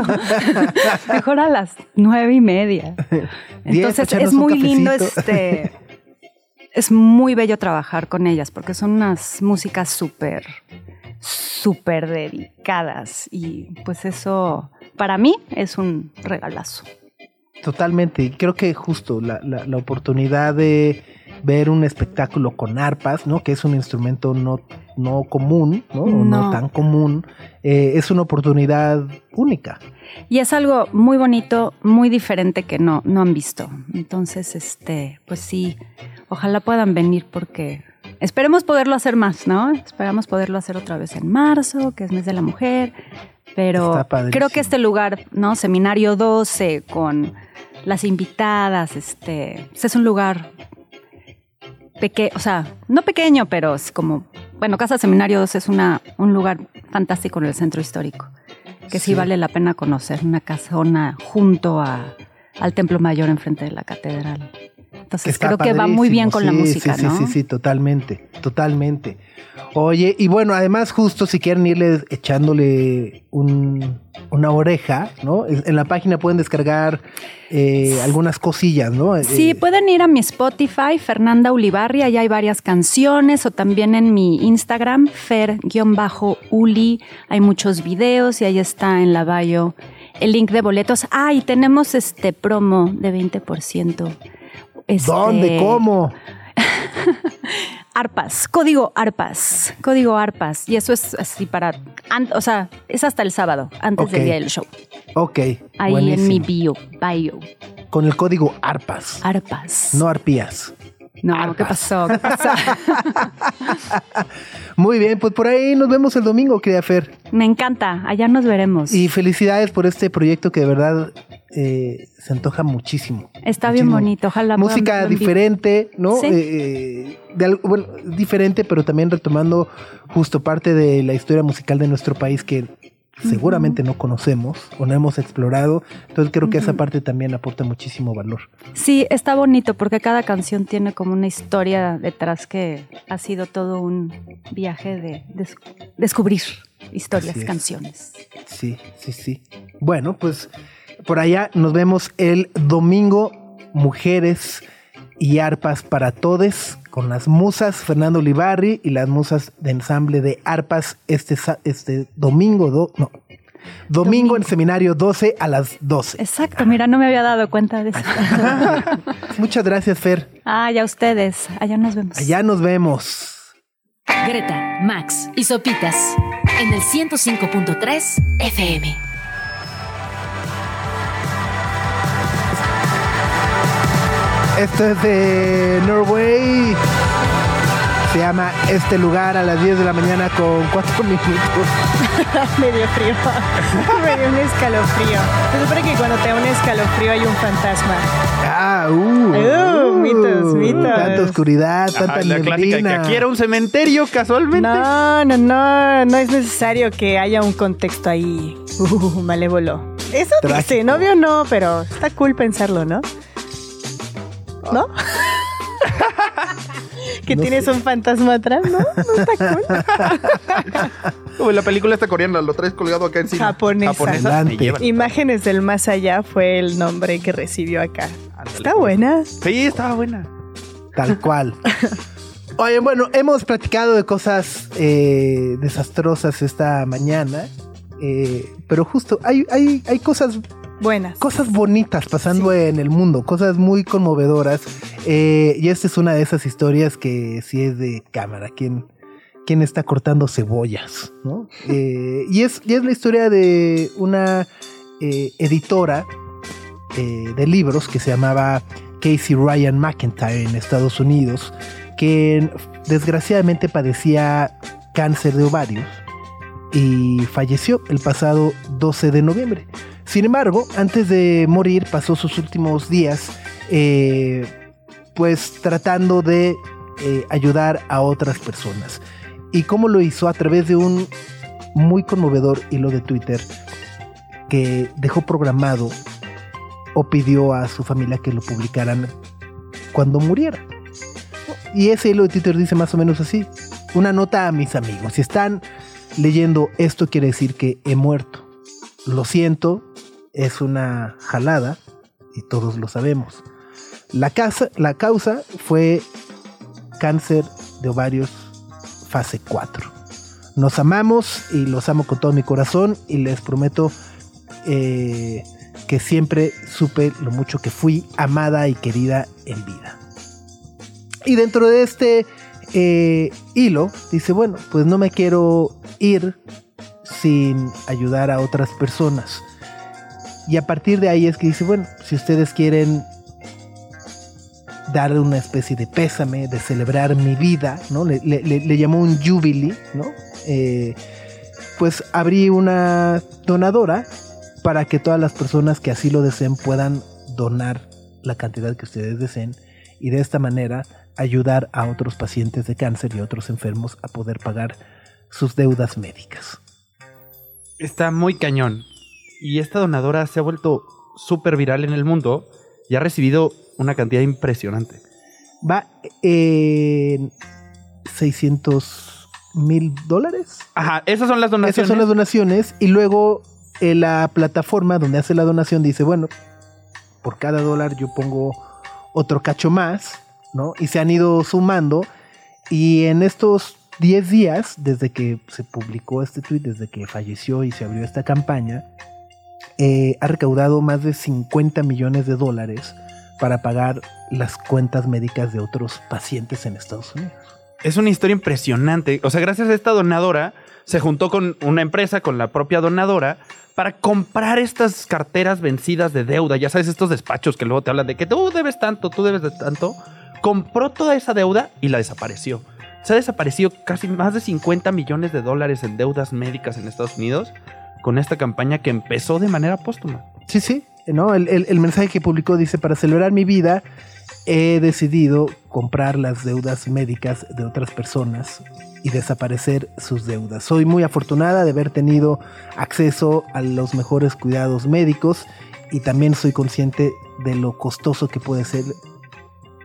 mejor a las nueve y media. Entonces es muy lindo este... Es muy bello trabajar con ellas porque son unas músicas súper, súper dedicadas y pues eso para mí es un regalazo. Totalmente. Y creo que justo la, la- la oportunidad de ver un espectáculo con arpas, ¿no? Que es un instrumento no, no común, ¿no? No No. tan común. eh, es una oportunidad única. Y es algo muy bonito, muy diferente que no, no han visto. Entonces, este, pues sí, ojalá puedan venir porque esperemos poderlo hacer más, ¿no? Esperamos poderlo hacer otra vez en marzo, que es mes de la mujer. Pero creo que este lugar, ¿no? Seminario 12, con las invitadas, este, pues es un lugar pequeño, o sea, no pequeño, pero es como, bueno, Casa Seminario 12 es una, un lugar fantástico en el centro histórico, que sí, Sí. vale la pena conocer, una casona junto a, al Templo Mayor enfrente de la catedral. Entonces creo que va muy bien con la música, sí, ¿no? Sí, sí, sí, totalmente, totalmente. Oye, y bueno, además justo si quieren irle echándole un- una oreja, ¿no? En la página pueden descargar eh, algunas cosillas, ¿no? Sí, Eh, pueden ir a mi Spotify, Fernanda Ulibarri, allá hay varias canciones, o también en mi Instagram, fer-uli, hay muchos videos y ahí está en la bio el link de boletos. Ah, y tenemos este promo de 20%. Este, ¿Dónde? ¿Cómo? Arpas, código Arpas, código Arpas. Y eso es así para, o sea, es hasta el sábado, antes del día del show. Ok. Ahí buenísimo. en mi bio, bio, Con el código ARPAS, Arpas. no arpías. No, ¿qué Arpas. pasó? ¿Qué pasó? Muy bien, pues por ahí nos vemos el domingo, querida Fer. Me encanta, allá nos veremos. Y felicidades por este proyecto que de verdad eh, se antoja muchísimo. Está bien bonito, ojalá. Música diferente, ¿no? Sí. Eh, eh, de al- bueno, diferente, pero también retomando justo parte de la historia musical de nuestro país que seguramente no conocemos o no hemos explorado. Entonces creo que esa parte también aporta muchísimo valor. Sí, está bonito porque cada canción tiene como una historia detrás que ha sido todo un viaje de des- descubrir historias, canciones. Sí, sí, sí. Bueno, pues por allá nos vemos el domingo, mujeres y arpas para todes, con las musas Fernando Olivarri y las musas de ensamble de arpas este, este domingo, do- no, domingo en seminario 12 a las 12. Exacto, mira, no me había dado cuenta de eso. Muchas gracias, Fer. ah, ya ustedes, allá nos vemos. Allá nos vemos. Greta, Max y Sopitas en el 105.3 FM. Esto es de Norway. Se llama Este lugar a las 10 de la mañana con 4 minutos. Me dio frío. Me dio un escalofrío. Se supone que cuando te da un escalofrío hay un fantasma. Ah, uh, Uh, mitos, mitos. Tanta oscuridad, tanta Ajá, la clásica que neblina. aquí era un cementerio casualmente. No, no, no. No es necesario que haya un contexto ahí uh, malévolo. Eso dice, novio no, pero está cool pensarlo, ¿no? ¿No? que No tienes sé. un fantasma atrás, ¿no? ¿No está cool? Como la película esta coreana, lo traes colgado acá encima. Japonesa. Llevan. Imágenes del más allá fue el nombre que recibió acá. Ándale, Está pues. buena. Sí, estaba buena. Tal cual. Oye, bueno, hemos platicado de cosas eh, desastrosas esta mañana. eh, pero justo hay, hay, hay cosas Buenas. cosas bonitas pasando en el mundo, cosas muy conmovedoras. eh, y esta es una de esas historias que sí es de cámara. ¿Quién, quién está cortando cebollas? ¿no? Eh, y, es, y es la historia de una eh, editora de libros que se llamaba Casey Ryan McIntyre en Estados Unidos, que desgraciadamente padecía cáncer de ovarios y falleció el pasado 12 de noviembre. Sin embargo, antes de morir, pasó sus últimos días, eh, pues tratando de eh, ayudar a otras personas. ¿Y cómo lo hizo? A través de un muy conmovedor hilo de Twitter que dejó programado o pidió a su familia que lo publicaran cuando muriera. Y ese hilo de Twitter dice más o menos así. Una nota a mis amigos. Si están leyendo esto quiere decir que he muerto. Lo siento, es una jalada y todos lo sabemos. La, casa, la causa fue cáncer de ovarios fase 4. Nos amamos y los amo con todo mi corazón y les prometo eh, que siempre supe lo mucho que fui amada y querida en vida. Y dentro de este eh, hilo dice, bueno, pues no me quiero ir sin ayudar a otras personas. Y a partir de ahí es que dice, bueno, si ustedes quieren darle una especie de pésame, de celebrar mi vida, ¿no? Le, le- llamó un jubilee, ¿no? Eh, pues abrí una donadora para que todas las personas que así lo deseen puedan donar la cantidad que ustedes deseen y de esta manera ayudar a otros pacientes de cáncer y otros enfermos a poder pagar sus deudas médicas. Está muy cañón. Y esta donadora se ha vuelto súper viral en el mundo y ha recibido una cantidad impresionante. Va en 600 mil dólares. Ajá, esas son las donaciones. Esas son las donaciones y luego eh, la plataforma donde hace la donación dice, bueno, por cada dólar yo pongo otro cacho más, ¿no? Y se han ido sumando y en estos 10 días, desde que se publicó este tweet, desde que falleció y se abrió esta campaña, eh, ha recaudado más de 50 millones de dólares para pagar las cuentas médicas de otros pacientes en Estados Unidos. Es una historia impresionante. O sea, gracias a esta donadora, se juntó con una empresa, con la propia donadora, para comprar estas carteras vencidas de deuda. Ya sabes, estos despachos que luego te hablan de que tú debes tanto, tú debes de tanto. Compró toda esa deuda y la desapareció. Se ha desaparecido casi más de 50 millones de dólares en deudas médicas en Estados Unidos con esta campaña que empezó de manera póstuma. Sí, sí. ¿no? El, mensaje que publicó dice, para celebrar mi vida, he decidido comprar las deudas médicas de otras personas y desaparecer sus deudas. Soy muy afortunada de haber tenido acceso a los mejores cuidados médicos y también soy consciente de lo costoso que puede ser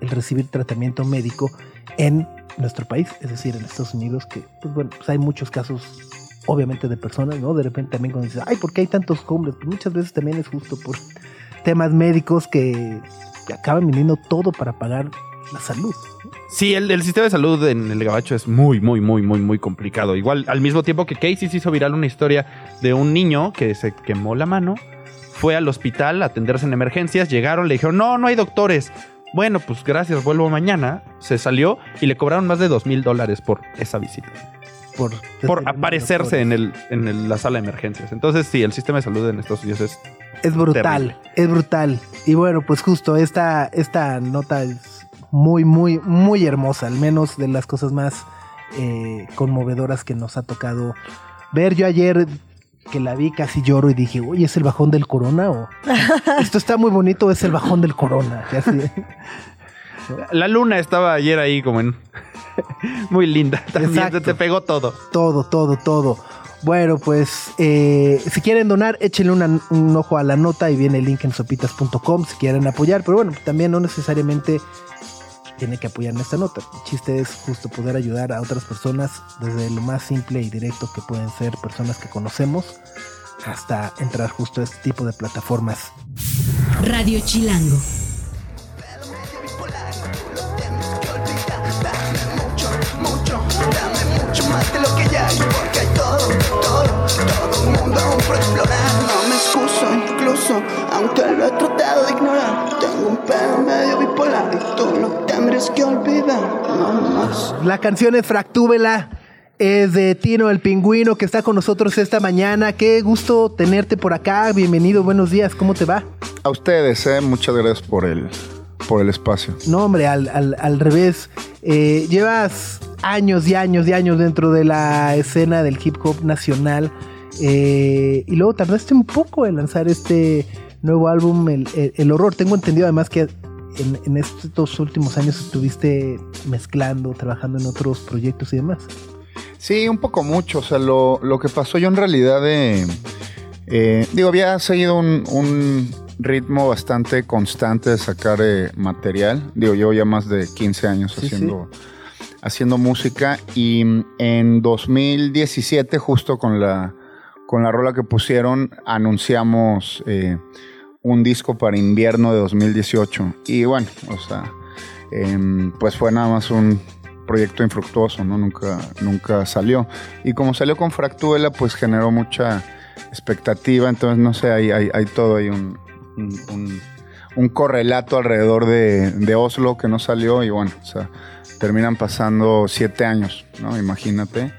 el recibir tratamiento médico en nuestro país, es decir, en Estados Unidos, que pues bueno, pues hay muchos casos obviamente de personas, ¿no? De repente también cuando dices, ay, ¿por qué hay tantos hombres? Pues muchas veces también es justo por temas médicos que acaban viniendo todo para pagar la salud. Sí, el, el sistema de salud en el Gabacho es muy, muy, muy, muy, muy complicado. Igual, al mismo tiempo que Casey se hizo viral una historia de un niño que se quemó la mano, fue al hospital a atenderse en emergencias, llegaron, le dijeron, no, no hay doctores. Bueno, pues gracias, vuelvo mañana. Se salió y le cobraron más de dos mil dólares por esa visita. Por, Por aparecerse en, el, en el- la sala de emergencias. Entonces, sí, el sistema de salud en Estados Unidos es Es brutal, es brutal. Y bueno, pues justo esta, esta nota es muy, muy, muy hermosa, al menos de las cosas más eh, conmovedoras que nos ha tocado ver. Yo ayer que la vi casi lloro y dije, oye, ¿es el bajón del corona? o esto está muy bonito, es el bajón del corona. Y así, La luna estaba ayer ahí como en... Muy linda. También Exacto. te, te pegó todo. todo, todo, todo. Bueno, pues eh, si quieren donar, échenle una- un ojo a la nota y viene el link en sopitas.com si quieren apoyar. Pero bueno, también no necesariamente tiene que apoyar en esta nota. El chiste es justo poder ayudar a otras personas desde lo más simple y directo que pueden ser personas que conocemos hasta entrar justo a este tipo de plataformas. Radio Chilango. Porque hay todo, todo, todo un mundo aún por explorar. No me excuso, incluso, aunque lo he tratado de ignorar. Tengo un pedo medio bipolar y tú no tendrás que olvidar, no más. La canción es Fractúbela. Es de Tino el Pingüino que está con nosotros esta mañana. Qué gusto tenerte por acá. Bienvenido, buenos días. ¿Cómo te va? A ustedes, eh, muchas gracias por el, por el espacio. No, hombre, al, al- al revés. Eh, llevas años y años y años dentro de la escena del hip hop nacional. eh, y luego tardaste un poco en lanzar este nuevo álbum, El, El- El Horror. Tengo entendido además que en, en estos últimos años estuviste mezclando, trabajando en otros proyectos y demás. Sí, un poco mucho. O sea, lo, lo que pasó yo en realidad, eh, eh, digo, había seguido un, un ritmo bastante constante de sacar eh, material. Digo, llevo ya más de 15 años Sí, haciendo, haciendo música y mm, en 2017, justo con la, con la rola que pusieron, anunciamos eh, un disco para invierno de 2018. Y bueno, o sea, em, pues fue nada más un proyecto infructuoso, ¿no? Nunca, nunca salió. Y como salió con Fractuela, pues generó mucha expectativa. Entonces, no sé, hay, hay, hay todo un, un, un- un correlato alrededor de, de Oslo que no salió. Y bueno, o sea, terminan pasando siete años, ¿no? Imagínate.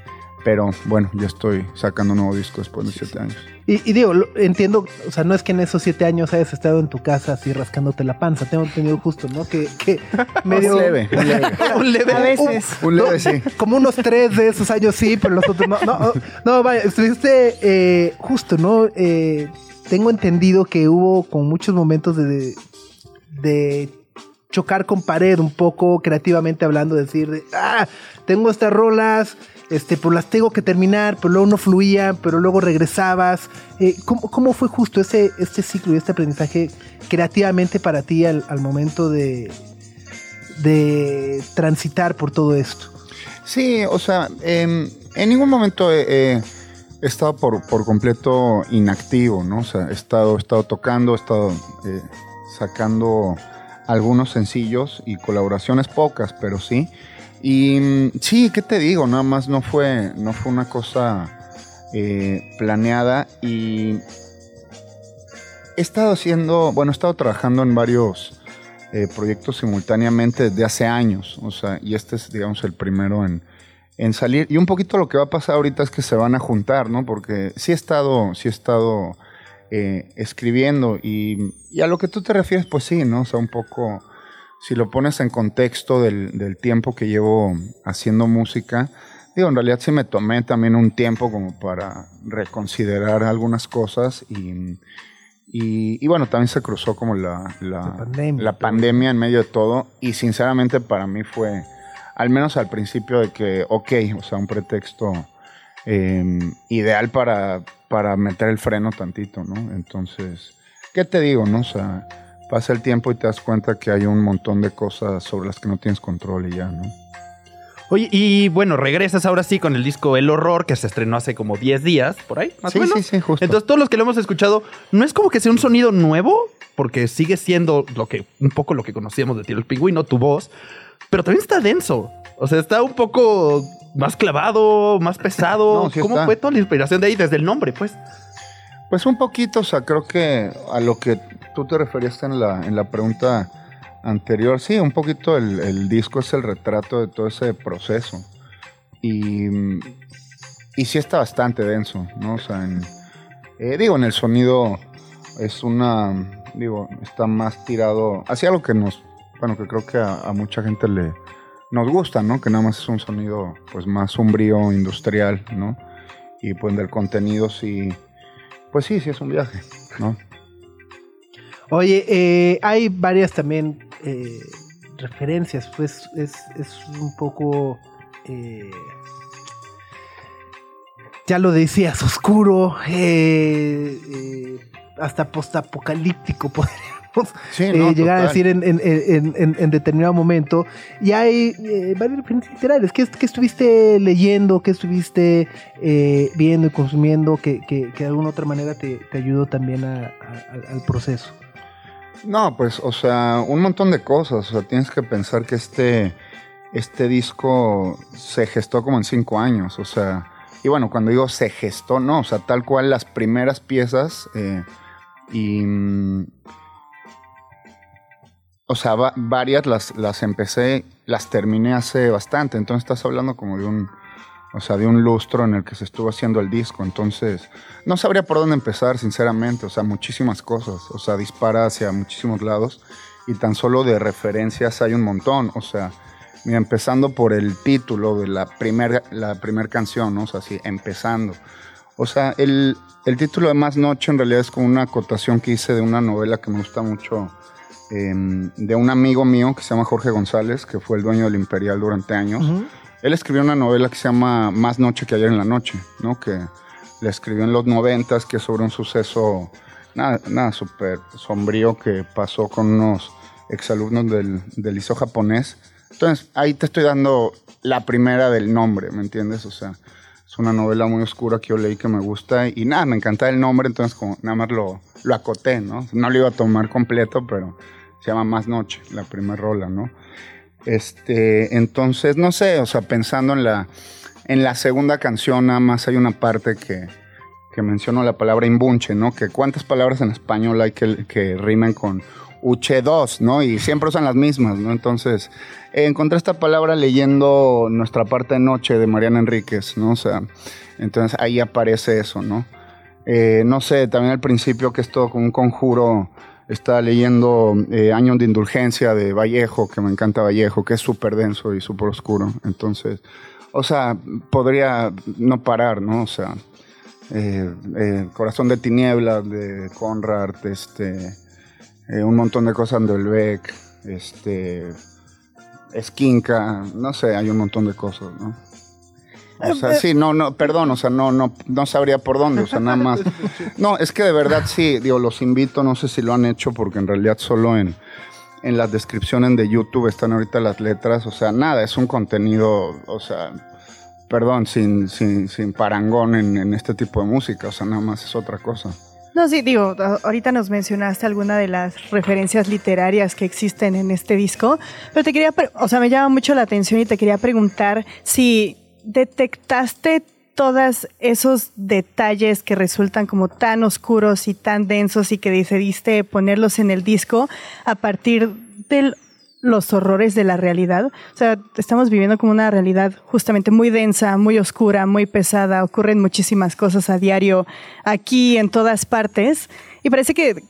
Pero bueno, ya estoy sacando un nuevo disco después de siete años. Y, y digo, lo- entiendo, o sea, no es que en esos siete años hayas estado en tu casa así rascándote la panza. Tengo entendido justo, ¿no? Que, que medio... Un leve, un leve. un leve. A veces. Un leve, sí. Como unos tres de esos años sí, pero los otros no. No, no vaya, estuviste eh, justo, ¿no? Eh, tengo entendido que hubo con muchos momentos de, de chocar con pared un poco creativamente hablando, decir, de, ah, tengo estas rolas, este, pues las tengo que terminar, pero luego no fluía, pero luego regresabas. Eh, ¿cómo, cómo fue justo ese, este ciclo y este aprendizaje creativamente para ti al, momento de, de transitar por todo esto? Sí, o sea, em, en ningún momento he, estado por, por completo inactivo, ¿no? O sea, he estado, he estado tocando, he estado eh, sacando algunos sencillos y colaboraciones pocas, pero sí. Y mm, sí, ¿qué te digo? Nada más no fue, no fue una cosa eh, planeada y he estado haciendo, bueno, he estado trabajando en varios eh, proyectos simultáneamente desde hace años, o sea, y este es, digamos, el primero en, en salir. Y un poquito lo que va a pasar ahorita es que se van a juntar, ¿no? Porque sí he estado, sí he estado eh, escribiendo y, y a lo que tú te refieres, pues sí, ¿no? O sea, un poco, si lo pones en contexto del, del tiempo que llevo haciendo música, digo, en realidad sí me tomé también un tiempo como para reconsiderar algunas cosas y, Y, y bueno, también se cruzó como la, la, La pandemia. la pandemia en medio de todo. Y sinceramente para mí fue, al menos al principio, de que, ok, o sea, un pretexto eh, ideal para, para meter el freno tantito, ¿no? Entonces, ¿qué te digo, no? O sea, pasa el tiempo y te das cuenta que hay un montón de cosas sobre las que no tienes control y ya, ¿no? Oye, y bueno, regresas ahora sí con el disco El Horror, que se estrenó hace como 10 días, por ahí, más Sí, o menos. sí, sí, justo. Entonces, todos los que lo hemos escuchado, no es como que sea un sonido nuevo, porque sigue siendo lo que, un poco lo que conocíamos de Tiro el Pingüino, tu voz, pero también está denso. O sea, está un poco más clavado, más pesado. No, sí ¿Cómo está. fue toda la inspiración de ahí desde el nombre, pues? Pues un poquito, o sea, creo que a lo que tú te referías en la, en la pregunta anterior, sí, un poquito el, el disco es el retrato de todo ese proceso. Y, y sí está bastante denso, ¿no? O sea, en- eh, digo, en el sonido es una, digo, está más tirado hacia algo que nos, bueno, que creo que a, a mucha gente le nos gusta, ¿no? Que nada más es un sonido, pues, más sombrío, industrial, ¿no? Y pues del contenido sí, pues sí, sí es un viaje, ¿no? Oye, eh, hay varias también eh, referencias, pues es, es un poco... eh, ya lo decías, oscuro, eh, eh, hasta postapocalíptico, podríamos Sí, eh, llegar a decir en, en- en- en- en determinado momento. Y hay eh, varias referencias literarias. ¿Qué, qué estuviste leyendo? ¿Qué estuviste eh, viendo y consumiendo que, que- que de alguna otra manera te, te ayudó también a- a- al- al proceso? No, pues, o sea, un montón de cosas. O sea, tienes que pensar que este, este disco se gestó como en cinco años. O sea, y bueno, cuando digo se gestó, no, o sea, tal cual las primeras piezas eh, y. mm, O sea, va- varias las, las empecé, las terminé hace bastante. Entonces estás hablando como de un. O sea, de un lustro en el que se estuvo haciendo el disco. Entonces, no sabría por dónde empezar, sinceramente. O sea, muchísimas cosas. O sea, dispara hacia muchísimos lados. Y tan solo de referencias hay un montón. O sea, mira, empezando por el título de la primera la canción. O sea, así, empezando. O sea, el, el título de Más Noche en realidad es como una acotación que hice de una novela que me gusta mucho. eh, de un amigo mío que se llama Jorge González, que fue el dueño del Imperial durante años. Él escribió una novela que se llama Más Noche que ayer en la noche, ¿no? Que la escribió en los noventas, que es sobre un suceso, nada, nada súper sombrío que pasó con unos exalumnos del, del liceo japonés. Entonces, ahí te estoy dando la primera del nombre, ¿me entiendes? O sea, una novela muy oscura que yo leí que me gusta y nada, me encanta el nombre, entonces nada más lo, lo acoté, ¿no? No lo iba a tomar completo, pero se llama Más Noche, la primera rola, ¿no? Este, entonces, no sé, o sea, pensando en la, en la segunda canción, nada más hay una parte que, que menciono la palabra imbunche, ¿no? Que cuántas palabras en español hay que, que rimen con uche2, ¿no? Y siempre usan las mismas, ¿no? Entonces, encontré esta palabra leyendo nuestra parte de noche de Mariana Enríquez, ¿no? O sea, entonces ahí aparece eso, ¿no? Eh, no sé, también al principio que es todo como un conjuro, estaba leyendo eh, Años de Indulgencia de Vallejo, que me encanta Vallejo, que es súper denso y súper oscuro. Entonces, o sea, podría no parar, ¿no? O sea, eh, eh, Corazón de Tinieblas de Conrad, este, eh, un montón de cosas de Belbeck, este, Esquinca, no sé, hay un montón de cosas, ¿no? O sea, sí, no, no, perdón, o sea, no, no, no sabría por dónde, o sea, nada más. No, es que de verdad sí, digo, los invito, no sé si lo han hecho, porque en realidad solo en, en las descripciones de YouTube están ahorita las letras, o sea, nada, es un contenido, o sea, perdón, sin, sin, sin parangón en, en este tipo de música, o sea, nada más es otra cosa. No, sí, digo, ahorita nos mencionaste alguna de las referencias literarias que existen en este disco, pero te quería, o sea, me llama mucho la atención y te quería preguntar si detectaste todos esos detalles que resultan como tan oscuros y tan densos y que decidiste ponerlos en el disco a partir de los horrores de la realidad. O sea, estamos viviendo como una realidad justamente muy densa, muy oscura, muy pesada. Ocurren muchísimas cosas a diario aquí, en todas partes. Y parece que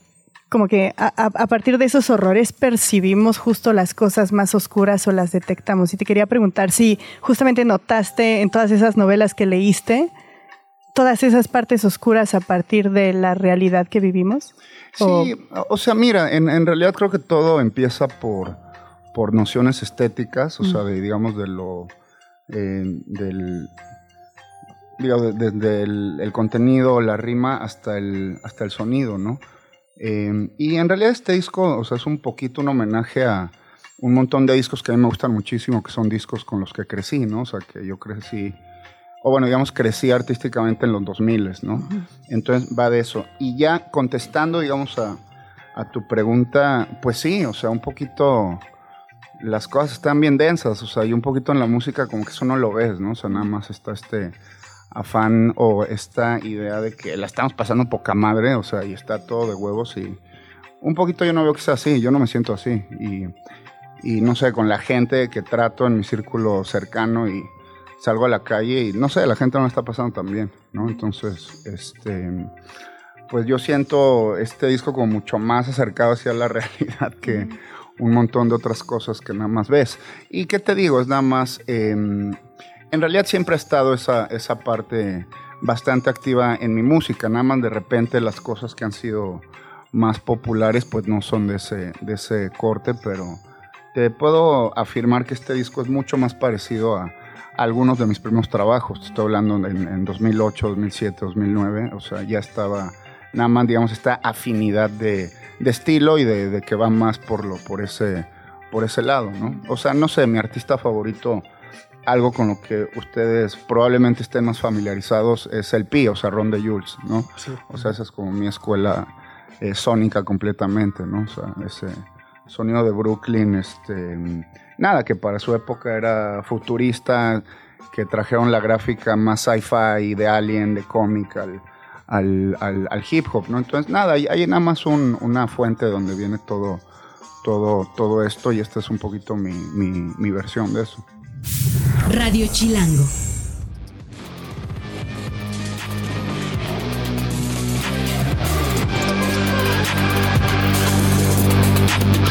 como que a, partir de esos horrores percibimos justo las cosas más oscuras o las detectamos. Y te quería preguntar si justamente notaste en todas esas novelas que leíste todas esas partes oscuras a partir de la realidad que vivimos? O- Sí, o sea, mira, en, en realidad creo que todo empieza por, por nociones estéticas, o sea, de, digamos, de lo, eh, del, de- desde el, el contenido, la rima, hasta el, hasta el sonido, ¿no? Eh, y en realidad este disco, o sea, es un poquito un homenaje a un montón de discos que a mí me gustan muchísimo, que son discos con los que crecí, ¿no? O sea, que yo crecí, o bueno, digamos, crecí artísticamente en los 2000, ¿no? Entonces va de eso. Y ya contestando, digamos, a, a tu pregunta, pues sí, o sea, un poquito las cosas están bien densas, o sea, y un poquito en la música como que eso no lo ves, ¿no? O sea, nada más está este afán o esta idea de que la estamos pasando poca madre, o sea, y está todo de huevos y un poquito yo no veo que sea así, yo no me siento así y, no sé, con la gente que trato en mi círculo cercano y salgo a la calle y no sé, la gente no está pasando tan bien, ¿no? Entonces, este, pues yo siento este disco como mucho más acercado hacia la realidad que un montón de otras cosas que nada más ves. Y qué te digo, es nada más, eh, en realidad siempre ha estado esa, esa parte bastante activa en mi música, nada más de repente las cosas que han sido más populares pues no son de ese, de ese corte, pero te puedo afirmar que este disco es mucho más parecido a, algunos de mis primeros trabajos. Estoy hablando en, en 2008, 2007, 2009. O sea, ya estaba nada más, digamos, esta afinidad de, de estilo y de, de, que va más por, lo, por, ese, por ese lado, ¿no? O sea, no sé, mi artista favorito, algo con lo que ustedes probablemente estén más familiarizados, es el Pi, o sea, Ron de Jules, ¿no? Sí. O sea, esa es como mi escuela eh, sónica completamente, ¿no? O sea, ese sonido de Brooklyn, este nada, que para su época era futurista, que trajeron la gráfica más sci-fi, de Alien, de cómic al, al, al, al, hip hop, ¿no? Entonces, nada, hay, hay nada más un, una fuente donde viene todo, todo, todo esto y esta es un poquito mi, mi, mi versión de eso. Radio Chilango.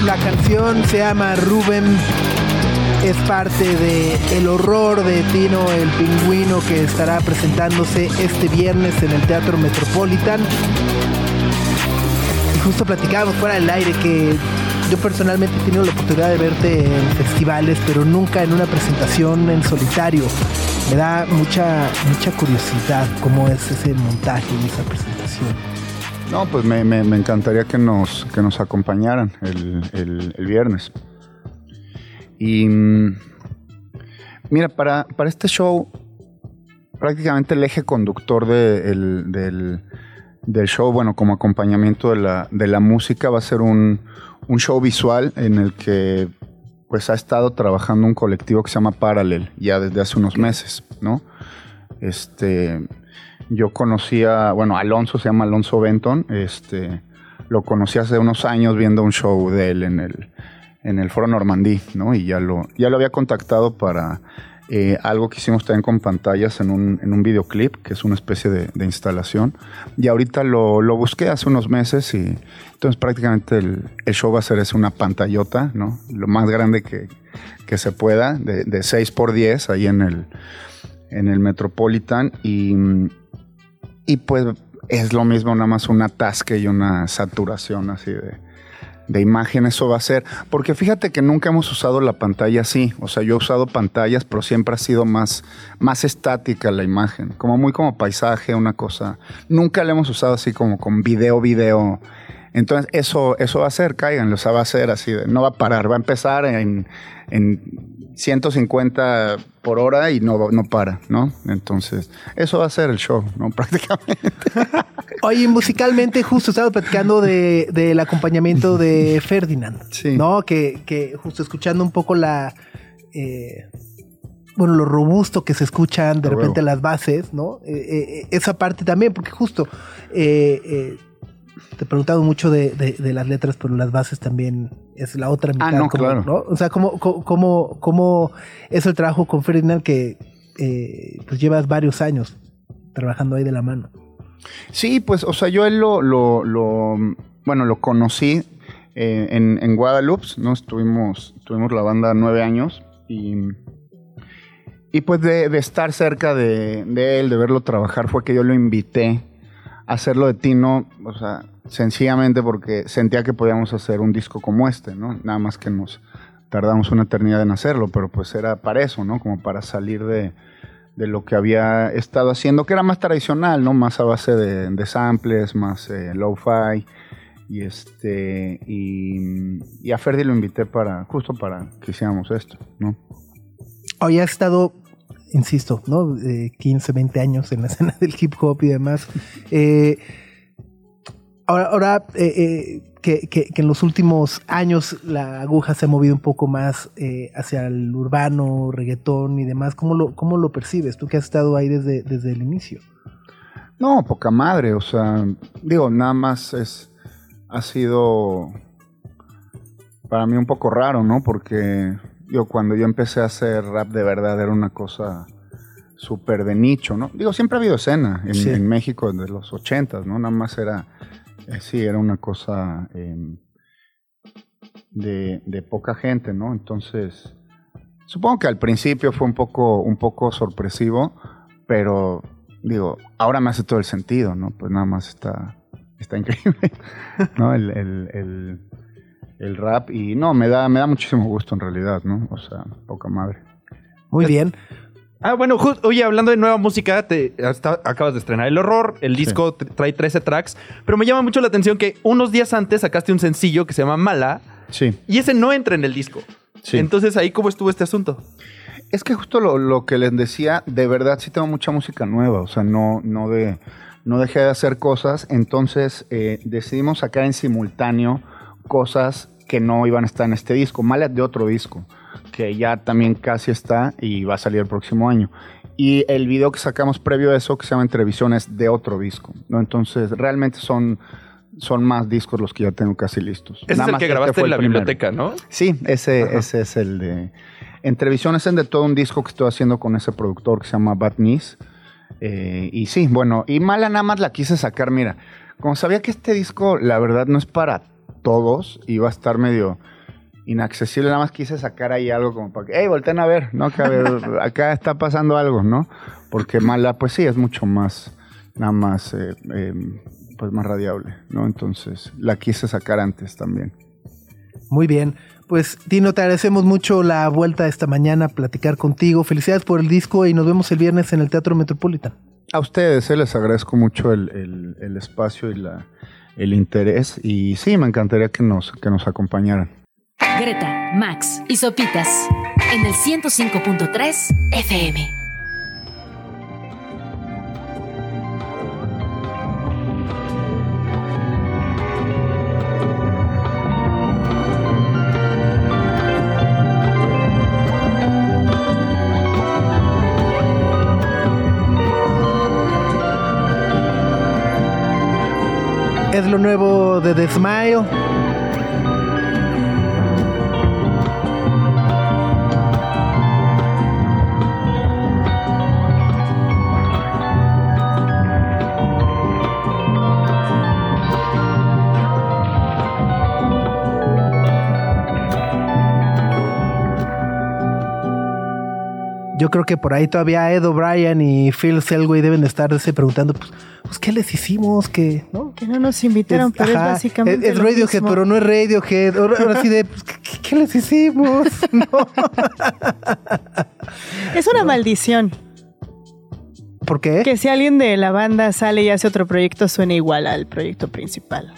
La canción se llama Rubén es parte de El horror de Tino el Pingüino que estará presentándose este viernes en el Teatro Metropolitan. Y justo platicábamos fuera del aire que yo personalmente he tenido la oportunidad de verte en festivales, pero nunca en una presentación en solitario. Me da mucha, mucha curiosidad cómo es ese montaje y esa presentación. No, pues me, me, encantaría que nos, que nos acompañaran el, el viernes. Y mira, para, para, este show, prácticamente el eje conductor de, el, del, del, show, bueno, como acompañamiento de la, de la música, va a ser un, un, show visual en el que pues ha estado trabajando un colectivo que se llama Parallel ya desde hace unos meses, ¿no? Este, yo conocía, bueno, Alonso se llama Alonso Benton, este, lo conocí hace unos años viendo un show de él en el en el Foro Normandí, ¿no? Y ya lo, ya lo había contactado para eh, algo que hicimos también con pantallas en un, en un videoclip, que es una especie de, de instalación. Y ahorita lo, lo, busqué hace unos meses y entonces prácticamente el, el, show va a ser es una pantallota, ¿no? Lo más grande que, que se pueda, de, de 6 por 10 ahí en el, en el Metropolitan. Y, y pues es lo mismo, nada más un atasque y una saturación así de de imagen eso va a ser. Porque fíjate que nunca hemos usado la pantalla así. O sea, yo he usado pantallas, pero siempre ha sido más, más estática la imagen. Como muy como paisaje, una cosa. Nunca la hemos usado así como con video, video. Entonces, eso, eso va a ser, caigan, o sea, va a ser así, no va a parar, va a empezar en, en 150 por hora y no, no para, ¿no? Entonces, eso va a ser el show, ¿no? Prácticamente. Oye, musicalmente, justo estaba platicando de, del acompañamiento de Ferdinand, sí. ¿no? Que, que, justo escuchando un poco la. Eh, bueno, lo robusto que se escuchan de repente las bases, ¿no? Eh, eh, esa parte también, porque justo te he preguntado mucho de, de, de, las letras, pero las bases también es la otra mitad. Ah, no, como, claro. ¿no? O sea, ¿cómo, cómo, cómo es el trabajo con Ferdinand que pues llevas varios años trabajando ahí de la mano? Sí, pues, o sea, yo él lo, lo, bueno, lo conocí eh, en, Guadalupe, ¿no? Estuvimos, tuvimos la banda nueve años y, y pues de, de estar cerca de, de él, de verlo trabajar, fue que yo lo invité a hacerlo de Tino, o sea, sencillamente porque sentía que podíamos hacer un disco como este, ¿no? Nada más que nos tardamos una eternidad en hacerlo, pero pues era para eso, ¿no? Como para salir de, de lo que había estado haciendo, que era más tradicional, ¿no? Más a base de, samples, más eh, lo-fi. Y este y, a Ferdi lo invité para justo para que hiciéramos esto, ¿no? Hoy ha estado, insisto, ¿no? Eh, 15, 20 años en la escena del hip hop y demás. Eh, ahora, ahora eh, eh, que, que- que en los últimos años la aguja se ha movido un poco más eh, hacia el urbano, reggaetón y demás, ¿cómo lo, cómo lo percibes? Tú que has estado ahí desde, desde el inicio. No, poca madre, o sea, digo, nada más es, ha sido para mí un poco raro, ¿no? Porque yo cuando yo empecé a hacer rap de verdad era una cosa súper de nicho, ¿no? Digo, siempre ha habido escena en, Sí. en México de los ochentas, ¿no? Nada más era, sí, era una cosa eh, de, de poca gente, ¿no? Entonces, supongo que al principio fue un poco, un poco sorpresivo, pero digo, ahora me hace todo el sentido, ¿no? Pues nada más está, está increíble, ¿no? El, el- el- el rap y no, me da, me da muchísimo gusto en realidad, ¿no? O sea, poca madre. Muy bien. Ah, bueno, ju- oye, hablando de nueva música, te, hasta- acabas de estrenar El Horror, el disco trae 13 tracks, pero me llama mucho la atención que unos días antes sacaste un sencillo que se llama Mala, Sí, y ese no entra en el disco. sí. Entonces, ¿ahí cómo estuvo este asunto? Es que justo lo, lo que les decía, de verdad sí tengo mucha música nueva, o sea, no, no, de, no dejé de hacer cosas, entonces eh, decidimos sacar en simultáneo cosas que no iban a estar en este disco, Mala de otro disco, que ya también casi está y va a salir el próximo año. Y el video que sacamos previo a eso, que se llama Entrevisiones, de otro disco, ¿no? Entonces, realmente son, son más discos los que ya tengo casi listos. Ese Nada es el más que este grabaste en la primero. biblioteca, ¿no? Sí, ese, ese es el de. Entrevisiones en de todo un disco que estoy haciendo con ese productor que se llama Bad Knees. Eh, y sí, bueno, y Mala nada más la quise sacar, mira. Como sabía que este disco, la verdad, no es para todos, iba a estar medio inaccesible, nada más quise sacar ahí algo como para que, hey, volteen a ver, ¿no? Que, a ver, acá está pasando algo, ¿no? Porque Mala, pues sí, es mucho más, nada más, eh, eh, pues más radiable, ¿no? Entonces, la quise sacar antes también. Muy bien. Pues, Tino, te agradecemos mucho la vuelta esta mañana a platicar contigo. Felicidades por el disco y nos vemos el viernes en el Teatro Metropolitan. A ustedes eh, les agradezco mucho el, el- el espacio y la, el interés. Y sí, me encantaría que nos, que nos acompañaran. Greta, Max y Sopitas en el 105.3 FM. Es lo nuevo de The Smile. Yo creo que por ahí todavía Ed O'Brien y Phil Selway deben de estarse preguntando, pues, pues, ¿qué les hicimos? Que no nos invitaron, pero es básicamente. es- es Radiohead, mismo. pero no es Radiohead. Ahora, ahora sí de, pues, ¿qué, les hicimos? No. Es una maldición. ¿Por qué? Que si alguien de la banda sale y hace otro proyecto, suena igual al proyecto principal.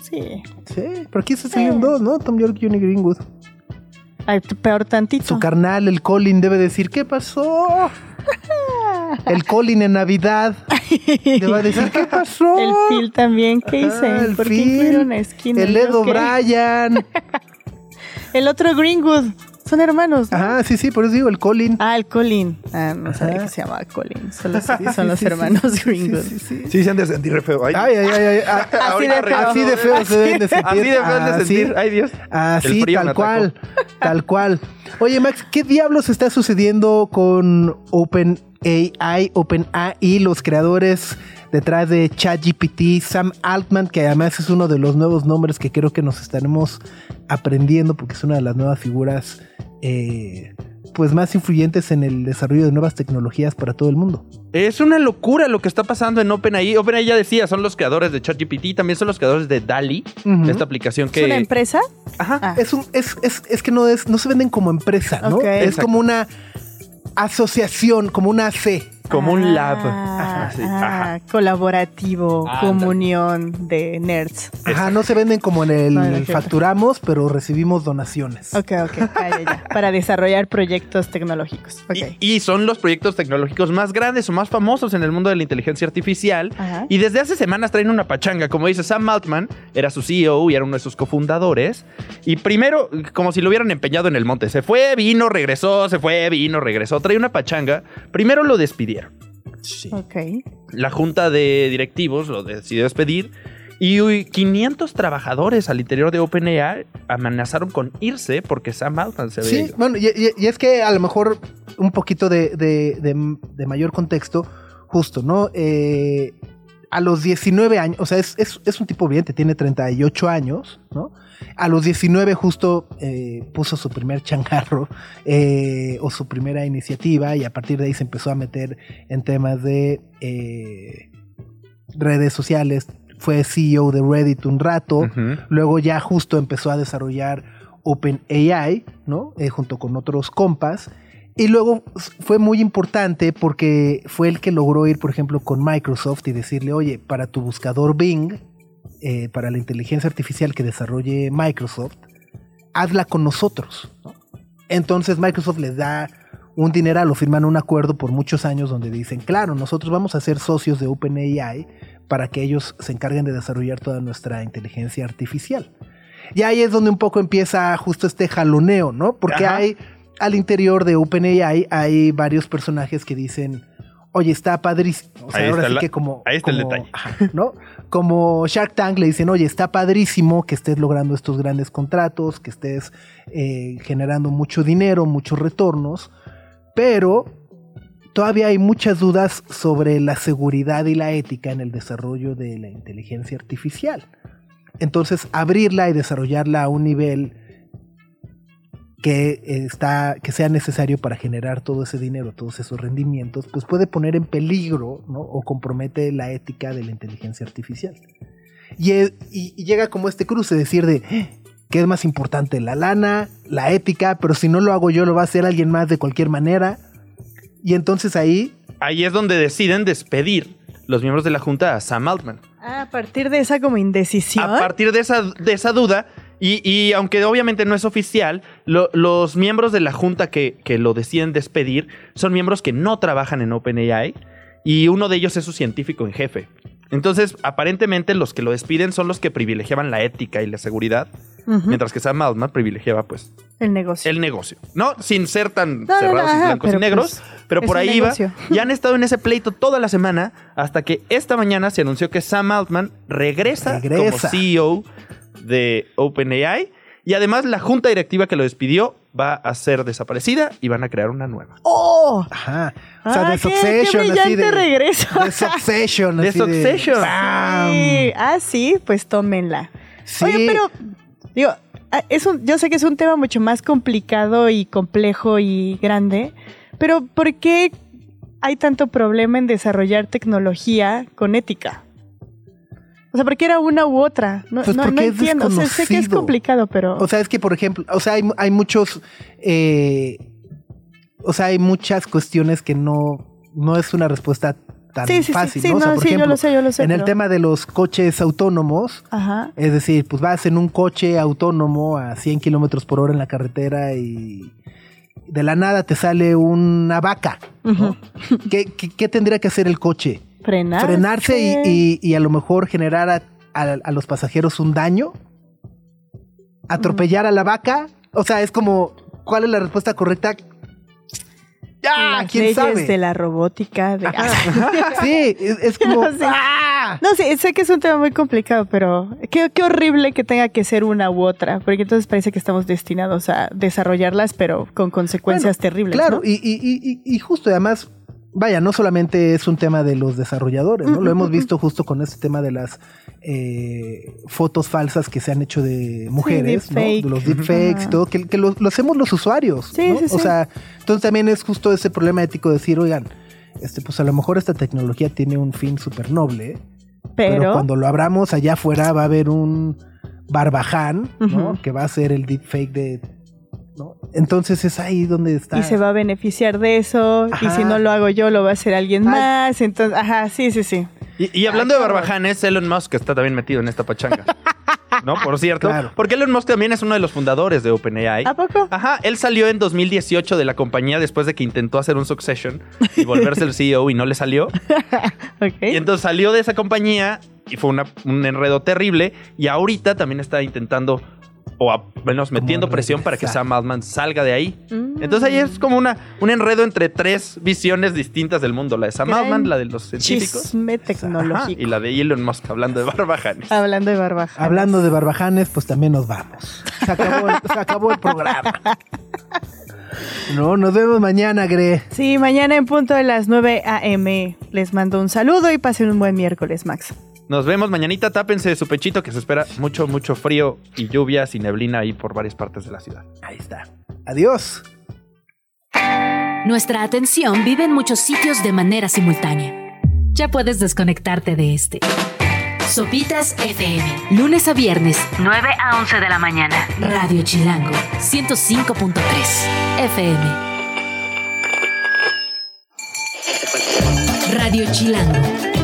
Sí. Sí, pero aquí se salieron dos, ¿no? Tom York y Johnny Greenwood. Ay, peor tantito. Su carnal, el Colin, debe decir, ¿qué pasó? El Colin en Navidad. Le va a decir, ¿qué pasó? El Phil también. ¿Qué hice? Ah, el ¿Por qué Phil, incluyeron a Skinner? El Ed ¿Yo qué? O'Brien. El otro Greenwood. Son hermanos. ¿no? Ajá, sí, sí, por eso digo, el Colin. Ah, el Colin. Ah, no sabía Ajá. que se llamaba Colin. Solo Sí, son sí, los sí, hermanos sí, sí, Greenwood. Sí, sí, sí. Sí, se han de sentir re feo. Ay, Ay, ay, ay, ay. ah, Así de ahorita feo. Así de feo se deben de sentir. Así de feo han de Así- sentir. Ay, Dios. Así, El frío me tal cual, tal cual. Oye, Max, ¿qué diablos está sucediendo con OpenAI, OpenAI, los creadores detrás de ChatGPT, Sam Altman, que además es uno de los nuevos nombres que creo que nos estaremos aprendiendo porque es una de las nuevas figuras, eh, pues más influyentes en el desarrollo de nuevas tecnologías para todo el mundo. Es una locura lo que está pasando en OpenAI. OpenAI ya decía, son los creadores de ChatGPT, también son los creadores de DALI, esta aplicación que... ¿Es una empresa? Ajá. Ah. Es, un, es, es, es que no, es, no se venden como empresa, ¿no? Es Exacto. como una asociación, como una AC. Como un lab. Ah, ah, ajá. colaborativo, comunión de nerds. Ajá, no se venden como en el facturamos, pero recibimos donaciones. Ok, ok, ah, ya, ya. Para desarrollar proyectos tecnológicos. Y son los proyectos tecnológicos más grandes o más famosos en el mundo de la inteligencia artificial. Ajá. Y desde hace semanas traen una pachanga. Como dice Sam Altman, era su CEO y era uno de sus cofundadores. Y primero, como si lo hubieran empeñado en el monte. Se fue, vino, regresó, se fue, vino, regresó. Trae una pachanga. Primero lo despidieron. Sí. Ok. La junta de directivos lo decidió despedir. Y uy, 500 trabajadores al interior de OpenAI amenazaron con irse porque Sam Altman se había Sí, ido. bueno, y, y- y es que a lo mejor un poquito de, de- de- de mayor contexto, justo, ¿no? Eh, a los 19 años, o sea, es, es- es un tipo brillante, tiene 38 años, ¿no? A los 19 justo eh, puso su primer changarro eh, o su primera iniciativa y a partir de ahí se empezó a meter en temas de eh, redes sociales, fue CEO de Reddit un rato. Luego ya justo empezó a desarrollar OpenAI, ¿no? Junto con otros compas. Y luego fue muy importante porque fue el que logró ir, por ejemplo, con Microsoft y decirle, oye, para tu buscador Bing, eh, para la inteligencia artificial que desarrolle Microsoft, hazla con nosotros. ¿no? Entonces Microsoft les da un dineral o firman un acuerdo por muchos años donde dicen, claro, nosotros vamos a ser socios de OpenAI para que ellos se encarguen de desarrollar toda nuestra inteligencia artificial. Y ahí es donde un poco empieza justo este jaloneo, ¿no? Porque Ajá. hay al interior de OpenAI hay varios personajes que dicen, oye, está padrísimo. O sea, Ahí ahora está sí la- que como... ahí está el detalle. ajá, ¿no? Como Shark Tank le dicen, oye, está padrísimo que estés logrando estos grandes contratos, que estés eh, generando mucho dinero, muchos retornos, pero todavía hay muchas dudas sobre la seguridad y la ética en el desarrollo de la inteligencia artificial. Entonces, abrirla y desarrollarla a un nivel que eh, está que sea necesario para generar todo ese dinero, todos esos rendimientos, pues puede poner en peligro, ¿no? O compromete la ética de la inteligencia artificial. Y, es- y- y llega como este cruce, decir de "Eh, qué es más importante, la lana, la ética, pero si no lo hago yo, lo va a hacer alguien más de cualquier manera. Y entonces ahí Ahí es donde deciden despedir los miembros de la junta a Sam Altman. Ah, a partir de esa como indecisión. A partir de esa, de esa duda, y, y aunque obviamente no es oficial, lo- los miembros de la junta que, que lo deciden despedir son miembros que no trabajan en OpenAI y uno de ellos es su científico en jefe. Entonces, aparentemente los que lo despiden son los que privilegiaban la ética y la seguridad, mientras que Sam Altman privilegiaba pues El negocio. el negocio. No, sin ser tan No, no, no, cerrados y blancos y negros, pues, pero por ahí va. negocio. Y han estado en ese pleito toda la semana hasta que esta mañana se anunció que Sam Altman regresa, Regresa. como CEO de OpenAI y además la junta directiva que lo despidió va a ser desaparecida y van a crear una nueva. ¡Oh! Ajá. O sea, Ah, de qué- Succession, qué así de. brillante regreso. De Succession, De así Succession. Sí. Ah, sí, pues tómenla. Sí. Oye, pero digo, ah, es un, yo sé que es un tema mucho más complicado y complejo y grande, pero ¿por qué hay tanto problema en desarrollar tecnología con ética? O sea, ¿por qué era una u otra? No, Pues no, porque no entiendo. O sea, sé que es complicado, pero. O sea, es que, por ejemplo, o sea, hay, hay muchos. eh, o sea, hay muchas cuestiones que no, no es una respuesta tan sí, sí, fácil. sí, ¿no? O sea, por sí, yo ejemplo, lo sé, yo lo sé. en el tema de los coches autónomos, Ajá. es decir, pues vas en un coche autónomo a 100 kilómetros por hora en la carretera y de la nada te sale una vaca. ¿no? Ujú. ¿Qué, qué, qué tendría que hacer el coche? Frenarse. Frenarse y, y- y a lo mejor generar a, a- a los pasajeros un daño. Atropellar a la vaca. O sea, es como, ¿cuál es la respuesta correcta? Las quién leyes sabe. de la robótica. De... Sí, es, es como. No. ¡ah! No sé, sé que es un tema muy complicado, pero qué, qué horrible que tenga que ser una u otra, porque entonces parece que estamos destinados a desarrollarlas, pero con consecuencias Bueno, terribles. Claro, ¿no? y, y- y- y- y justo, además, vaya, no solamente es un tema de los desarrolladores, ¿no? Lo hemos visto justo con este tema de las eh, fotos falsas que se han hecho de mujeres, ¿no? De los deepfakes y todo, que, que lo, lo hacemos los usuarios, Sí, ¿no? sí, O sea, entonces también es justo ese problema ético de decir, oigan, este, pues a lo mejor esta tecnología tiene un fin súper noble, pero, Pero, cuando lo abramos allá afuera va a haber un barbaján, ¿no? Que va a ser el deepfake de... Entonces es ahí donde está... y se va a beneficiar de eso, y si no lo hago yo, lo va a hacer alguien Ay. más. Entonces, ajá, sí, sí, sí. Y, y hablando de barbajanes, Elon Musk está también metido en esta pachanga. ¿No? Por cierto. Claro. Porque Elon Musk también es uno de los fundadores de OpenAI. ¿A poco? Ajá, él salió en 2018 de la compañía después de que intentó hacer un Succession y volverse el CEO y no le salió. Ok. Y entonces salió de esa compañía y fue una- un enredo terrible. Y ahorita también está intentando, o a menos metiendo presión para que. Sam Altman salga de ahí. Mm. Entonces ahí es como una, un enredo entre tres visiones distintas del mundo. La de Sam Altman, la de los científicos Chisme ajá, tecnológico. y la de Elon Musk hablando de barbajanes. Hablando de barbaja. Hablando de barbajanes, pues también nos vamos. Se acabó el, se acabó el programa. No, nos vemos mañana, Gre. Sí, mañana en punto de las 9 a.m. Les mando un saludo y pasen un buen miércoles, Max. Nos vemos mañanita. Tápense de su pechito que se espera mucho, mucho frío y lluvias y neblina ahí por varias partes de la ciudad. Ahí está. Adiós. Nuestra atención vive en muchos sitios de manera simultánea. Ya puedes desconectarte de este. Sopitas FM. Lunes a viernes, 9 a 11 de la mañana. Radio Chilango, 105.3 FM. Radio Chilango.